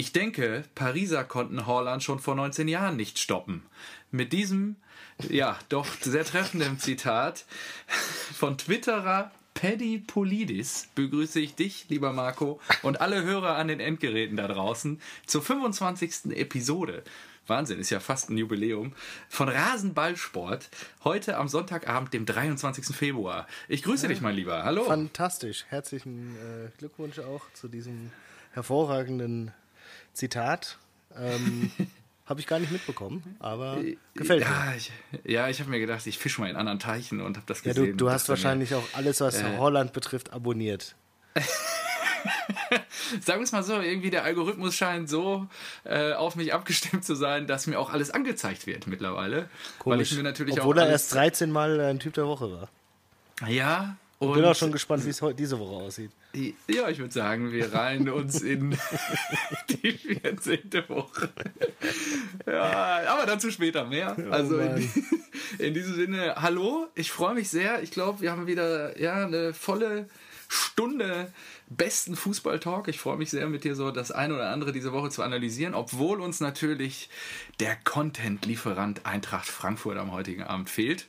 Ich denke, Pariser konnten Haaland schon vor 19 Jahren nicht stoppen. Mit diesem, ja, doch sehr treffenden Zitat von Twitterer Paddy Polidis begrüße ich dich, lieber Marco, und alle Hörer an den Endgeräten da draußen zur 25. Episode. Wahnsinn, ist ja fast ein Jubiläum. Von Rasenballsport. Heute am Sonntagabend, dem 23. Februar. Ich grüße dich, mein Lieber. Hallo. Fantastisch. Herzlichen äh, Glückwunsch auch zu diesem hervorragenden Zitat. Ähm, habe ich gar nicht mitbekommen, aber äh, gefällt ja, mir. Ich, ja, ich habe mir gedacht, ich fische mal in anderen Teichen und habe das gesehen. Ja, du, du hast wahrscheinlich auch alles, was äh, Holland betrifft, abonniert. Sagen wir es mal so, irgendwie der Algorithmus scheint so äh, auf mich abgestimmt zu sein, dass mir auch alles angezeigt wird mittlerweile. Komisch. Weil ich mir Obwohl er erst 13 Mal ein Typ der Woche war. Ja, und bin auch schon gespannt, wie es diese Woche aussieht. Ja, ich würde sagen, wir reihen uns in die 14. Woche. Ja, aber dazu später mehr. Oh also in, in, diesem Sinne, hallo, ich freue mich sehr. Ich glaube, wir haben wieder ja, eine volle Stunde besten Fußball-Talk. Ich freue mich sehr, mit dir so das eine oder andere diese Woche zu analysieren, obwohl uns natürlich der Content-Lieferant Eintracht Frankfurt am heutigen Abend fehlt,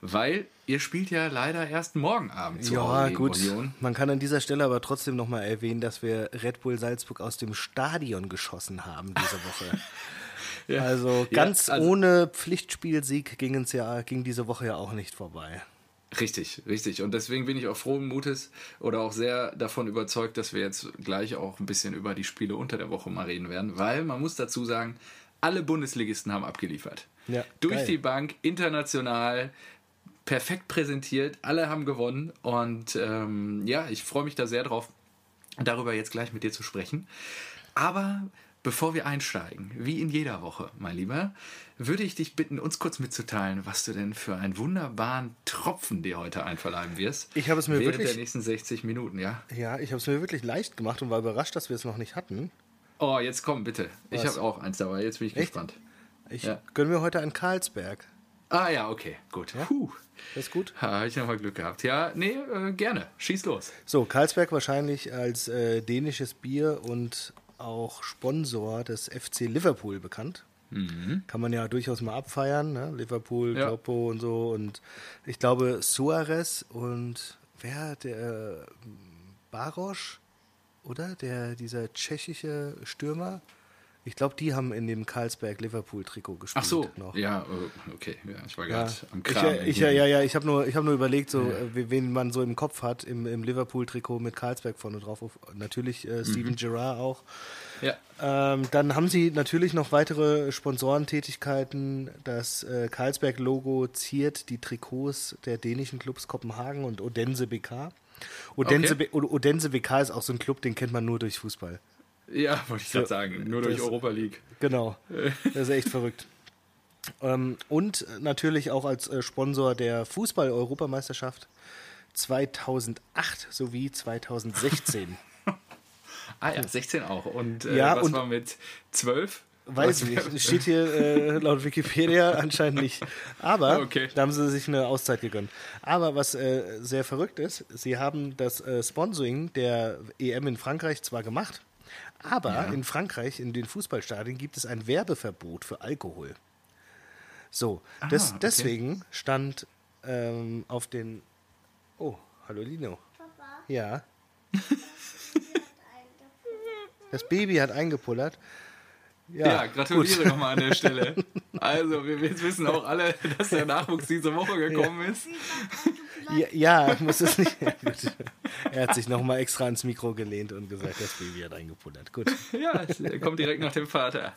weil ihr spielt ja leider erst morgen Abend zu Ja, gut. Union. Man kann an dieser Stelle aber trotzdem nochmal erwähnen, dass wir Red Bull Salzburg aus dem Stadion geschossen haben diese Woche. ja. Also ganz ja, also ohne Pflichtspielsieg ging, es ja, ging diese Woche ja auch nicht vorbei. Richtig, richtig. Und deswegen bin ich auch frohen Mutes oder auch sehr davon überzeugt, dass wir jetzt gleich auch ein bisschen über die Spiele unter der Woche mal reden werden, weil man muss dazu sagen, alle Bundesligisten haben abgeliefert. Ja, Durch geil. die Bank, international, perfekt präsentiert, alle haben gewonnen und ähm, ja, ich freue mich da sehr drauf, darüber jetzt gleich mit dir zu sprechen. Aber bevor wir einsteigen, wie in jeder Woche, mein Lieber, würde ich dich bitten, uns kurz mitzuteilen, was du denn für einen wunderbaren Tropfen dir heute einverleiben wirst. Ich habe es mir während wirklich der nächsten 60 Minuten, ja? Ja, ich habe es mir wirklich leicht gemacht und war überrascht, dass wir es noch nicht hatten. Oh, jetzt komm bitte. Was? Ich habe auch eins dabei. Jetzt bin ich Echt? gespannt. Ich ja. gönne mir heute einen Karlsberg. Ah ja, okay, gut. Ja? Puh. Das ist gut. Habe ich nochmal Glück gehabt. Ja, nee, äh, gerne. Schieß los. So, Karlsberg wahrscheinlich als äh, dänisches Bier und auch Sponsor des FC Liverpool bekannt. Mhm. Kann man ja durchaus mal abfeiern, ne? Liverpool, ja. Kloppo und so. Und ich glaube, Suarez und wer, der Barosch, oder? Der, dieser tschechische Stürmer. Ich glaube, die haben in dem Karlsberg-Liverpool-Trikot gespielt. Ach so, noch. ja, äh, okay. Ja, ich war gerade ja. am Kram. Ich, ich, ja, ja, ja, ich habe nur, hab nur überlegt, so, ja. Äh, wen man so im Kopf hat, im, im Liverpool-Trikot mit Karlsberg vorne drauf. Natürlich äh, Steven mhm. Gerrard auch. Ja. Ähm, dann haben sie natürlich noch weitere Sponsorentätigkeiten. Das äh, Karlsberg-Logo ziert die Trikots der dänischen Clubs Kopenhagen und Odense BK. Odense, okay. Odense BK ist auch so ein Club, den kennt man nur durch Fußball. Ja, wollte ich gerade sagen. Nur durch das, Europa League. Genau. Das ist echt verrückt. Ähm, und natürlich auch als äh, Sponsor der Fußball-Europameisterschaft 2008 sowie 2016. ah ja, 16 auch. Und äh, ja, was und war mit 12? Weiß ich nicht. Steht hier äh, laut Wikipedia anscheinend nicht. Aber okay. da haben sie sich eine Auszeit gegönnt. Aber was äh, sehr verrückt ist, sie haben das äh, Sponsoring der EM in Frankreich zwar gemacht, aber ja. in Frankreich, in den Fußballstadien, gibt es ein Werbeverbot für Alkohol. So, ah, deswegen okay. stand ähm, auf den. Oh, hallo Lino. Papa. Ja. das Baby hat eingepullert. Ja, ja gratuliere nochmal an der Stelle. Also, wir, wir wissen auch alle, dass der Nachwuchs diese Woche gekommen ja. ist. Ja, ja muss es nicht. er hat sich nochmal extra ans Mikro gelehnt und gesagt, das Baby hat eingepullert. Gut. Ja, er kommt direkt nach dem Vater.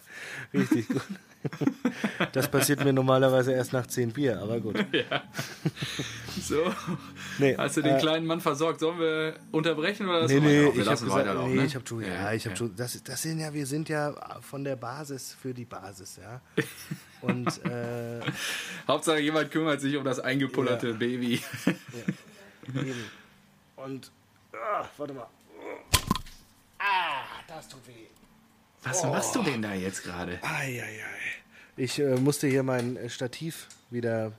Richtig gut. Das passiert mir normalerweise erst nach zehn Bier, aber gut. Ja. So. Nee, Hast du den äh, kleinen Mann versorgt? Sollen wir unterbrechen oder nee, nee, ich habe gesagt, nee, ne? ich habe schon, ja, ja, ich habe schon, das, das sind ja, wir sind ja von der Basis für die Basis, ja. Und äh, Hauptsache jemand kümmert sich um das eingepullerte ja. Baby. Ja. Und ah, warte mal. Ah, das tut weh. Was oh. machst du denn da jetzt gerade? Ich äh, musste hier mein Stativ wieder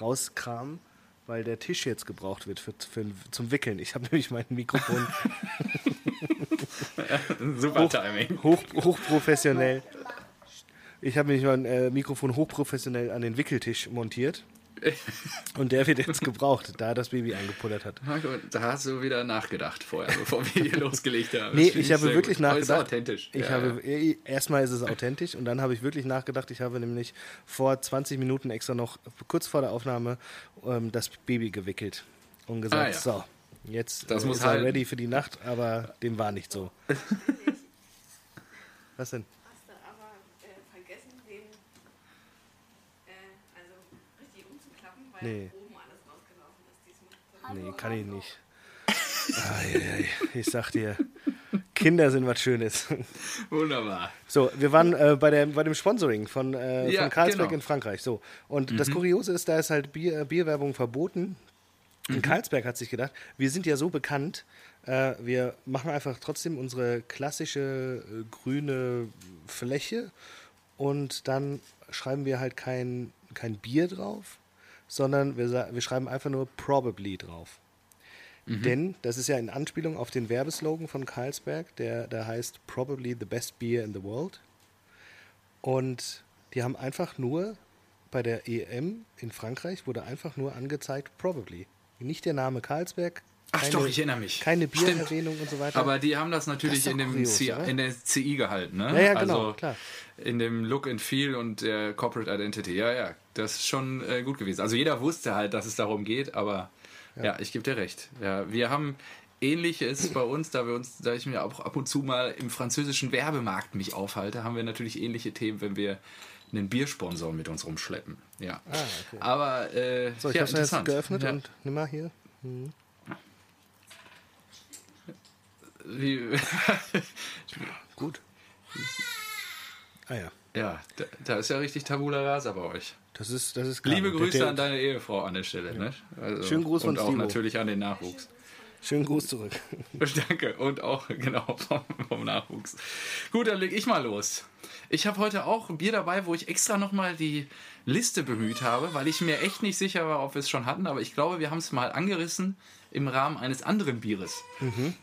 rauskramen. weil der Tisch jetzt gebraucht wird für, für zum Wickeln. Ich habe nämlich mein Mikrofon. Super Timing. Hoch, hochprofessionell. Ich habe nämlich mein äh, Mikrofon hochprofessionell an den Wickeltisch montiert. Und der wird jetzt gebraucht, da das Baby eingepullert hat. Da hast du wieder nachgedacht vorher, bevor wir hier losgelegt haben. Nee, ich habe wirklich gut. nachgedacht. ist authentisch. Ich ja, habe, ja. Erstmal ist es authentisch und dann habe ich wirklich nachgedacht. Ich habe nämlich vor 20 Minuten extra noch kurz vor der Aufnahme ähm, das Baby gewickelt und gesagt, ah, ja. so, jetzt das äh, muss ist er ready für die Nacht, aber dem war nicht so. Was denn? Nee. Nee, kann ich nicht. Ai, ich sag dir, Kinder sind was Schönes. Wunderbar. So, wir waren äh, bei, der, bei dem Sponsoring von, äh, ja, von Carlsberg genau. in Frankreich. So, und mhm. das Kuriose ist, da ist halt Bier, äh, Bierwerbung verboten. Und mhm. Carlsberg hat sich gedacht, wir sind ja so bekannt, äh, wir machen einfach trotzdem unsere klassische äh, grüne Fläche und dann schreiben wir halt kein, kein Bier drauf, sondern wir, wir schreiben einfach nur probably drauf. Mhm. Denn das ist ja in Anspielung auf den Werbeslogan von Carlsberg, der, der heißt Probably the best beer in the world. Und die haben einfach nur bei der EM in Frankreich wurde einfach nur angezeigt Probably. Nicht der Name Carlsberg, Ach doch, ich erinnere mich. Keine Biererwähnung und so weiter. Aber die haben das natürlich das in, dem kurios, C, in der CI gehalten, ne? Ja, ja, genau, also klar. In dem Look and Feel und der Corporate Identity. Ja, ja, das ist schon äh, gut gewesen. Also jeder wusste halt, dass es darum geht, aber ja, ja ich gebe dir recht. Ja, wir haben ähnliches bei uns, da wir uns, da ich mir auch ab und zu mal im französischen Werbemarkt mich aufhalte, haben wir natürlich ähnliche Themen, wenn wir einen Biersponsor mit uns rumschleppen. Ja. Ah, okay. Aber äh, so, ich ja, habe es geöffnet ja. und nimm mal hier. Mhm. Wie, Gut. Ah ja. Ja, da, da, ist ja richtig Tabula Rasa bei euch. Das ist, das ist klar. Liebe Grüße der, an deine Ehefrau an der Stelle. Ja. Ne? Also, Schönen Gruß von Und auch natürlich an den Nachwuchs. Schönen Gruß zurück. Danke. Und auch, genau, vom, vom Nachwuchs. Gut, dann leg ich mal los. Ich habe heute auch ein Bier dabei, wo ich extra nochmal die Liste bemüht habe, weil ich mir echt nicht sicher war, ob wir es schon hatten, aber ich glaube, wir haben es mal angerissen im Rahmen eines anderen Bieres. Mhm.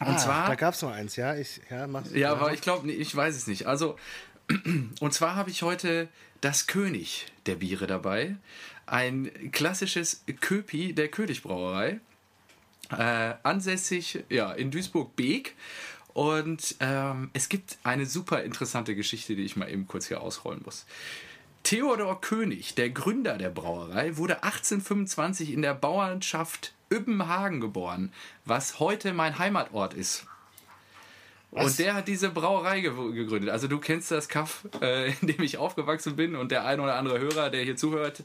Und ah, zwar. Da gab es noch eins, ja? Ich, ja, mach's, ja, aber ich glaube, ich weiß es nicht. Also, und zwar habe ich heute das König der Biere dabei. Ein klassisches Köpi der König-Brauerei. Äh, ansässig ja, in Duisburg-Beek. Und ähm, es gibt eine super interessante Geschichte, die ich mal eben kurz hier ausrollen muss. Theodor König, der Gründer der Brauerei, wurde 1825 in der Bauernschaft Übbenhagen geboren, was heute mein Heimatort ist. Was? Und der hat diese Brauerei ge gegründet. Also du kennst das Kaff, äh, in dem ich aufgewachsen bin und der ein oder andere Hörer, der hier zuhört,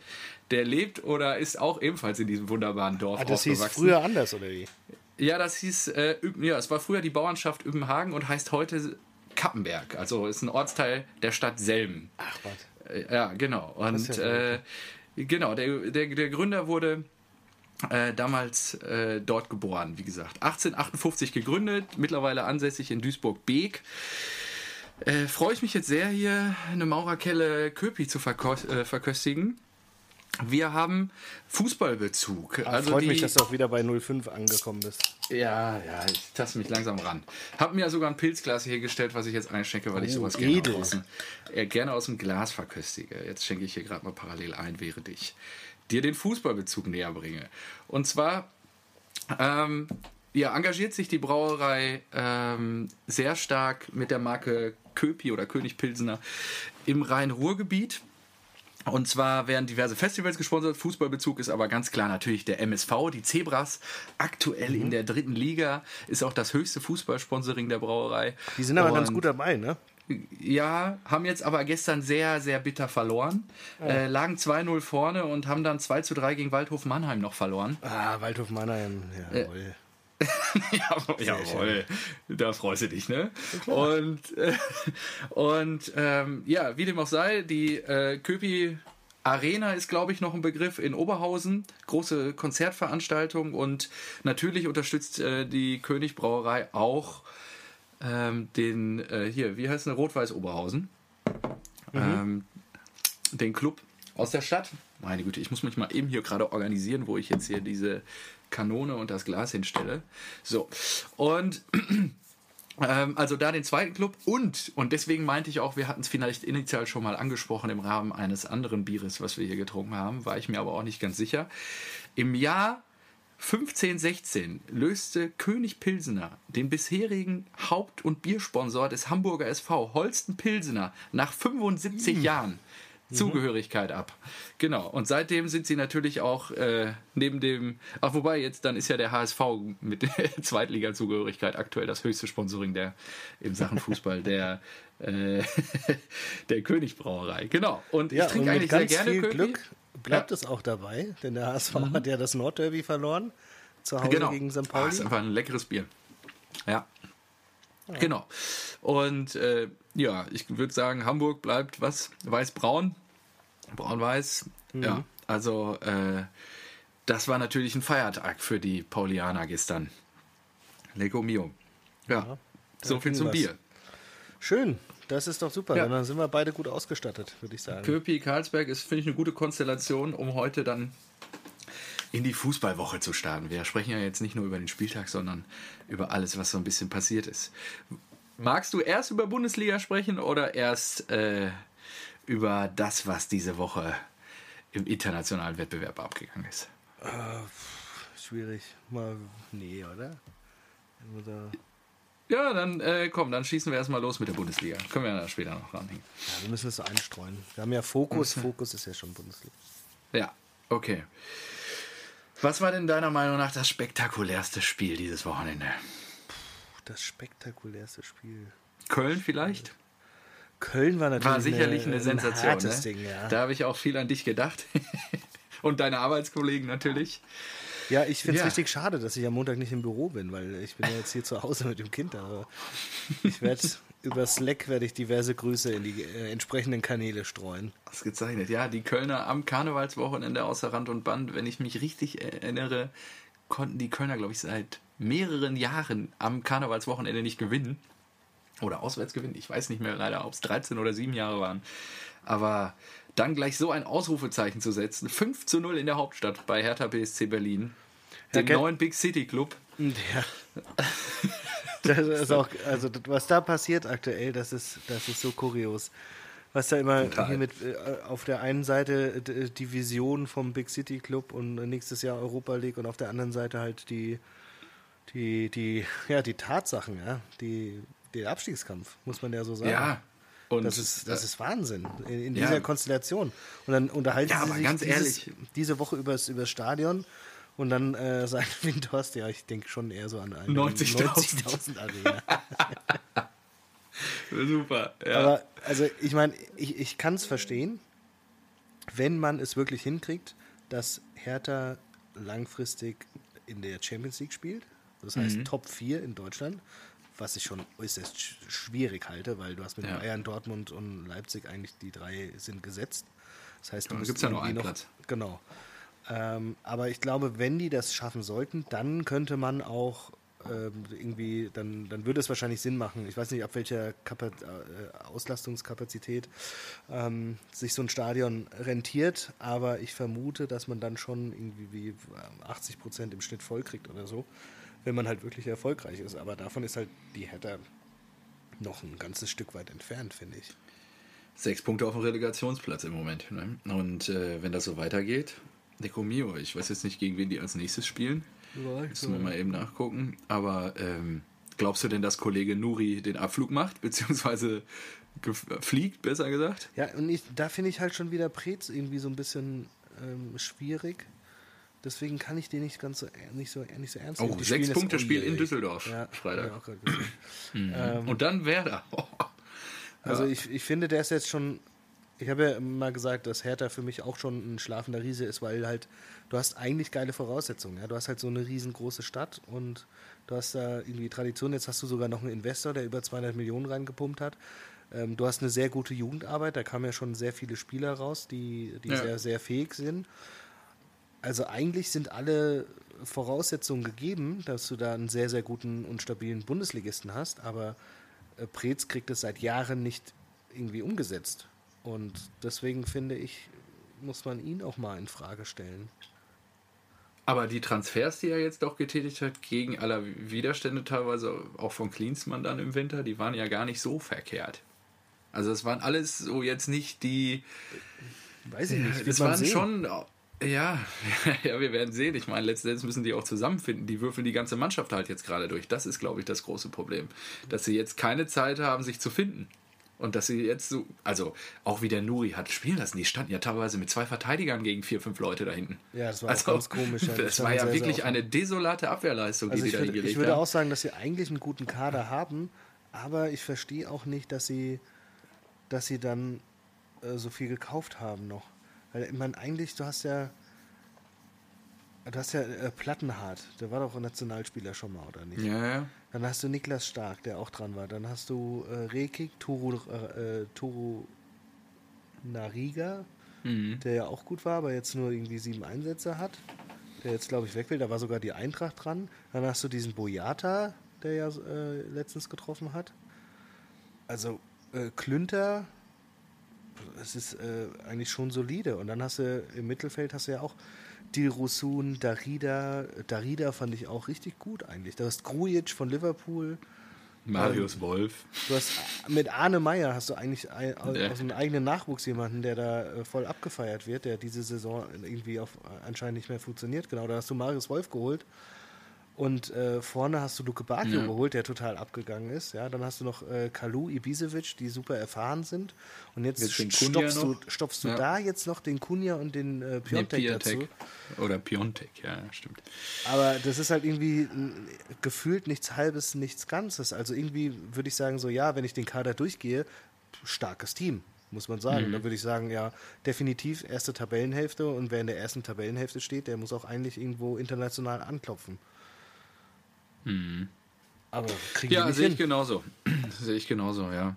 der lebt oder ist auch ebenfalls in diesem wunderbaren Dorf ah, das aufgewachsen. Das hieß früher anders, oder wie? Ja, das hieß, äh, ja, es war früher die Bauernschaft Übbenhagen und heißt heute Kappenberg. Also ist ein Ortsteil der Stadt Selm. Ach, was? Äh, ja, genau. Und ja äh, genau, der, der, der Gründer wurde äh, damals äh, dort geboren, wie gesagt. 1858 gegründet, mittlerweile ansässig in Duisburg-Beek. Äh, Freue ich mich jetzt sehr, hier eine Maurerkelle Köpi zu äh, verköstigen. Wir haben Fußballbezug. Ach, also freut die, mich, dass du auch wieder bei 05 angekommen bist. Ja, ja, ich taste mich langsam ran. Hab mir ja sogar ein Pilzglas hier gestellt, was ich jetzt einschenke, weil oh, ich sowas gerne aus, dem, äh, gerne aus dem Glas verköstige. Jetzt schenke ich hier gerade mal parallel ein, während ich dir den Fußballbezug näher bringe. Und zwar ähm, ja, engagiert sich die Brauerei ähm, sehr stark mit der Marke Köpi oder König Pilsener im Rhein-Ruhr-Gebiet. Und zwar werden diverse Festivals gesponsert. Fußballbezug ist aber ganz klar natürlich der MSV, die Zebras. Aktuell mhm. in der dritten Liga ist auch das höchste Fußballsponsoring der Brauerei. Die sind aber Und ganz gut dabei, ne? Ja, haben jetzt aber gestern sehr, sehr bitter verloren. Ja. Äh, lagen 2-0 vorne und haben dann 2 3 gegen Waldhof Mannheim noch verloren. Ah, Waldhof Mannheim, jawohl. Äh, jawohl, jawohl. da freust du dich, ne? Und, äh, und ähm, ja, wie dem auch sei, die äh, Köpi Arena ist, glaube ich, noch ein Begriff in Oberhausen. Große Konzertveranstaltung und natürlich unterstützt äh, die König Brauerei auch ähm, den, äh, hier, wie heißt der, Rot-Weiß Oberhausen. Mhm. Ähm, den Club aus der Stadt. Meine Güte, ich muss mich mal eben hier gerade organisieren, wo ich jetzt hier diese Kanone und das Glas hinstelle. So, und ähm, also da den zweiten Club und, und deswegen meinte ich auch, wir hatten es vielleicht initial schon mal angesprochen im Rahmen eines anderen Bieres, was wir hier getrunken haben, war ich mir aber auch nicht ganz sicher. Im Jahr 1516 löste König Pilsener den bisherigen Haupt- und Biersponsor des Hamburger SV Holsten Pilsener nach 75 mhm. Jahren Mhm. Zugehörigkeit ab. Genau. Und seitdem sind sie natürlich auch äh, neben dem, ach wobei jetzt dann ist ja der HSV mit der Zweitliga-Zugehörigkeit aktuell das höchste Sponsoring der im Sachen Fußball der äh, der Königbrauerei. Genau. Und ja, ich trinke eigentlich sehr gerne viel Köpi. Glück bleibt ja. es auch dabei, denn der HSV mhm. hat ja das Nordderby verloren zu Hause genau. gegen St. Pauli. Ah, ist einfach ein leckeres Bier. Ja. ja. Genau. Und äh, ja, ich würde sagen, Hamburg bleibt was? Weiß-braun. Braun-Weiß. Mhm. Ja, also äh, das war natürlich ein Feiertag für die Paulianer gestern. Lego Mio. Ja, ja so viel zum was. Bier. Schön, das ist doch super. Ja. Dann sind wir beide gut ausgestattet, würde ich sagen. Köpi Karlsberg ist, finde ich, eine gute Konstellation, um heute dann in die Fußballwoche zu starten. Wir sprechen ja jetzt nicht nur über den Spieltag, sondern über alles, was so ein bisschen passiert ist. Magst du erst über Bundesliga sprechen oder erst äh, über das, was diese Woche im internationalen Wettbewerb abgegangen ist? Uh, schwierig. Mal, nee, oder? oder? Ja, dann äh, komm, dann schießen wir erstmal los mit der Bundesliga. Können wir ja später noch ranhängen. Ja, wir müssen es so einstreuen. Wir haben ja Fokus. Fokus ist ja schon Bundesliga. Ja, okay. Was war denn deiner Meinung nach das spektakulärste Spiel dieses Wochenende? das spektakulärste Spiel. Köln vielleicht? Köln war natürlich war sicherlich eine, eine Sensation. Ein ne? Ding, ja. Da habe ich auch viel an dich gedacht. Und deine Arbeitskollegen natürlich. Ja, ich finde es ja. richtig schade, dass ich am Montag nicht im Büro bin, weil ich bin ja jetzt hier zu Hause mit dem Kind. Aber ich werde über Slack werde ich diverse Grüße in die äh, entsprechenden Kanäle streuen. Ausgezeichnet. Ja, die Kölner am Karnevalswochenende außer Rand und Band, wenn ich mich richtig erinnere, konnten die Kölner, glaube ich, seit mehreren Jahren am Karnevalswochenende nicht gewinnen. Oder auswärts gewinnen. Ich weiß nicht mehr leider, ob es 13 oder 7 Jahre waren. Aber dann gleich so ein Ausrufezeichen zu setzen. 5 zu 0 in der Hauptstadt bei Hertha BSC Berlin. Dem ja, neuen Big City Club. Ja. das ist auch, also was da passiert aktuell, das ist, das ist so kurios was da immer Total. hier mit äh, auf der einen Seite die Vision vom Big City Club und nächstes Jahr Europa League und auf der anderen Seite halt die die die ja die Tatsachen, ja, die der Abstiegskampf, muss man ja so sagen. Ja. Und das ist, das äh, ist Wahnsinn in, in dieser ja. Konstellation. Und dann unterhalten ja, sie sich ganz dieses, diese Woche über das Stadion und dann äh, sagt Windhorst, ja, ich denke schon eher so an eine 90.000 90 Arena. Super, ja. Aber also ich meine, ich, ich kann es verstehen, wenn man es wirklich hinkriegt, dass Hertha langfristig in der Champions League spielt. Das heißt mhm. Top 4 in Deutschland, was ich schon äußerst schwierig halte, weil du hast mit ja. Bayern, Dortmund und Leipzig eigentlich die drei sind gesetzt. Das heißt, du gibt es ja noch einen noch, Platz. Genau. Ähm, aber ich glaube, wenn die das schaffen sollten, dann könnte man auch ähm, irgendwie, dann, dann würde es wahrscheinlich Sinn machen. Ich weiß nicht, ab welcher Kapaz äh, Auslastungskapazität ähm, sich so ein Stadion rentiert, aber ich vermute, dass man dann schon irgendwie wie 80 Prozent im Schnitt vollkriegt oder so, wenn man halt wirklich erfolgreich ist. Aber davon ist halt die Hertha noch ein ganzes Stück weit entfernt, finde ich. Sechs Punkte auf dem Relegationsplatz im Moment. Ne? Und äh, wenn das so weitergeht, Deco Mio, ich weiß jetzt nicht, gegen wen die als nächstes spielen. Müssen wir mal eben nachgucken. Aber ähm, glaubst du denn, dass Kollege Nuri den Abflug macht, beziehungsweise fliegt, besser gesagt? Ja, und ich, da finde ich halt schon wieder Prez irgendwie so ein bisschen ähm, schwierig. Deswegen kann ich den nicht ganz so, nicht so, nicht so ernst nehmen. Oh, sechs Punkte Spiel in Düsseldorf, ja, Freitag. mhm. ähm, und dann Werder. also ich, ich finde, der ist jetzt schon ich habe ja mal gesagt, dass Hertha für mich auch schon ein schlafender Riese ist, weil halt du hast eigentlich geile Voraussetzungen. Ja? Du hast halt so eine riesengroße Stadt und du hast da irgendwie Tradition. Jetzt hast du sogar noch einen Investor, der über 200 Millionen reingepumpt hat. Ähm, du hast eine sehr gute Jugendarbeit. Da kamen ja schon sehr viele Spieler raus, die, die ja. sehr, sehr fähig sind. Also eigentlich sind alle Voraussetzungen gegeben, dass du da einen sehr, sehr guten und stabilen Bundesligisten hast. Aber äh, Preetz kriegt es seit Jahren nicht irgendwie umgesetzt. Und deswegen finde ich, muss man ihn auch mal in Frage stellen. Aber die Transfers, die er jetzt doch getätigt hat, gegen aller Widerstände teilweise auch von Klinsmann dann im Winter, die waren ja gar nicht so verkehrt. Also es waren alles so jetzt nicht die. Weiß ich nicht. Es waren sehen. schon. Ja, ja, wir werden sehen. Ich meine, letztendlich müssen die auch zusammenfinden. Die würfeln die ganze Mannschaft halt jetzt gerade durch. Das ist, glaube ich, das große Problem. Dass sie jetzt keine Zeit haben, sich zu finden. Und dass sie jetzt so, also auch wie der Nuri hat spielen lassen, die standen ja teilweise mit zwei Verteidigern gegen vier, fünf Leute da hinten. Ja, das war also, ganz komisch. Ja. Das, das war ja sehr, wirklich sehr eine desolate Abwehrleistung, also die sie da hingelegt haben. Ich würde auch sagen, dass sie eigentlich einen guten Kader haben, aber ich verstehe auch nicht, dass sie, dass sie dann äh, so viel gekauft haben noch. Weil ich meine, eigentlich, du hast ja Du hast ja äh, Plattenhardt, der war doch ein Nationalspieler schon mal, oder nicht? Ja, ja. Dann hast du Niklas Stark, der auch dran war. Dann hast du äh, Rekik, Turu, äh, Turu Nariga, mhm. der ja auch gut war, aber jetzt nur irgendwie sieben Einsätze hat. Der jetzt, glaube ich, weg will. Da war sogar die Eintracht dran. Dann hast du diesen Boyata, der ja äh, letztens getroffen hat. Also äh, Klünter, es ist äh, eigentlich schon solide. Und dann hast du im Mittelfeld hast du ja auch Dilrosun, Darida. Darida fand ich auch richtig gut eigentlich. Da hast Grujic von Liverpool. Marius ähm, Wolf. Du hast mit Arne Meyer hast du eigentlich ein, aus dem eigenen Nachwuchs jemanden, der da äh, voll abgefeiert wird, der diese Saison irgendwie auf, anscheinend nicht mehr funktioniert. Genau, da hast du Marius Wolf geholt. Und äh, vorne hast du Luke Bacchio ja. geholt, der total abgegangen ist. Ja, dann hast du noch äh, Kalu, Ibisevic, die super erfahren sind. Und jetzt, jetzt stopfst, du, stopfst du ja. da jetzt noch den Kunja und den äh, Piontek, nee, dazu. Oder Piontek, ja, stimmt. Aber das ist halt irgendwie gefühlt nichts Halbes, nichts Ganzes. Also irgendwie würde ich sagen, so ja, wenn ich den Kader durchgehe, starkes Team muss man sagen. Mhm. Da würde ich sagen, ja, definitiv erste Tabellenhälfte und wer in der ersten Tabellenhälfte steht, der muss auch eigentlich irgendwo international anklopfen. Mhm. Aber kriegen ja, sehe ich genauso. sehe ich genauso, ja.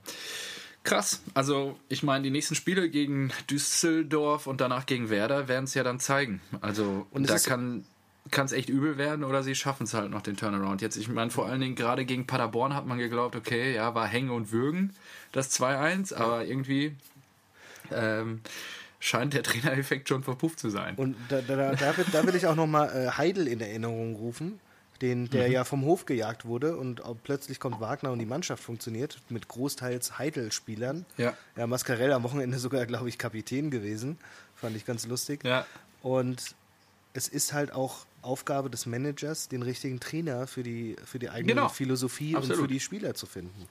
Krass. Also, ich meine, die nächsten Spiele gegen Düsseldorf und danach gegen Werder werden es ja dann zeigen. Also, und da kann es echt übel werden oder sie schaffen es halt noch den Turnaround. Jetzt, ich meine, vor allen Dingen gerade gegen Paderborn hat man geglaubt, okay, ja, war Hänge und Würgen, das 2-1, aber irgendwie ähm, scheint der Trainereffekt schon verpufft zu sein. Und da, da, da, will, da will ich auch nochmal äh, Heidel in Erinnerung rufen den, der mhm. ja vom Hof gejagt wurde und plötzlich kommt Wagner und die Mannschaft funktioniert mit großteils Heidel-Spielern. Ja. Ja, Mascarell am Wochenende sogar, glaube ich, Kapitän gewesen. Fand ich ganz lustig. Ja. Und es ist halt auch Aufgabe des Managers, den richtigen Trainer für die, für die eigene genau. Philosophie Absolut. und für die Spieler zu finden.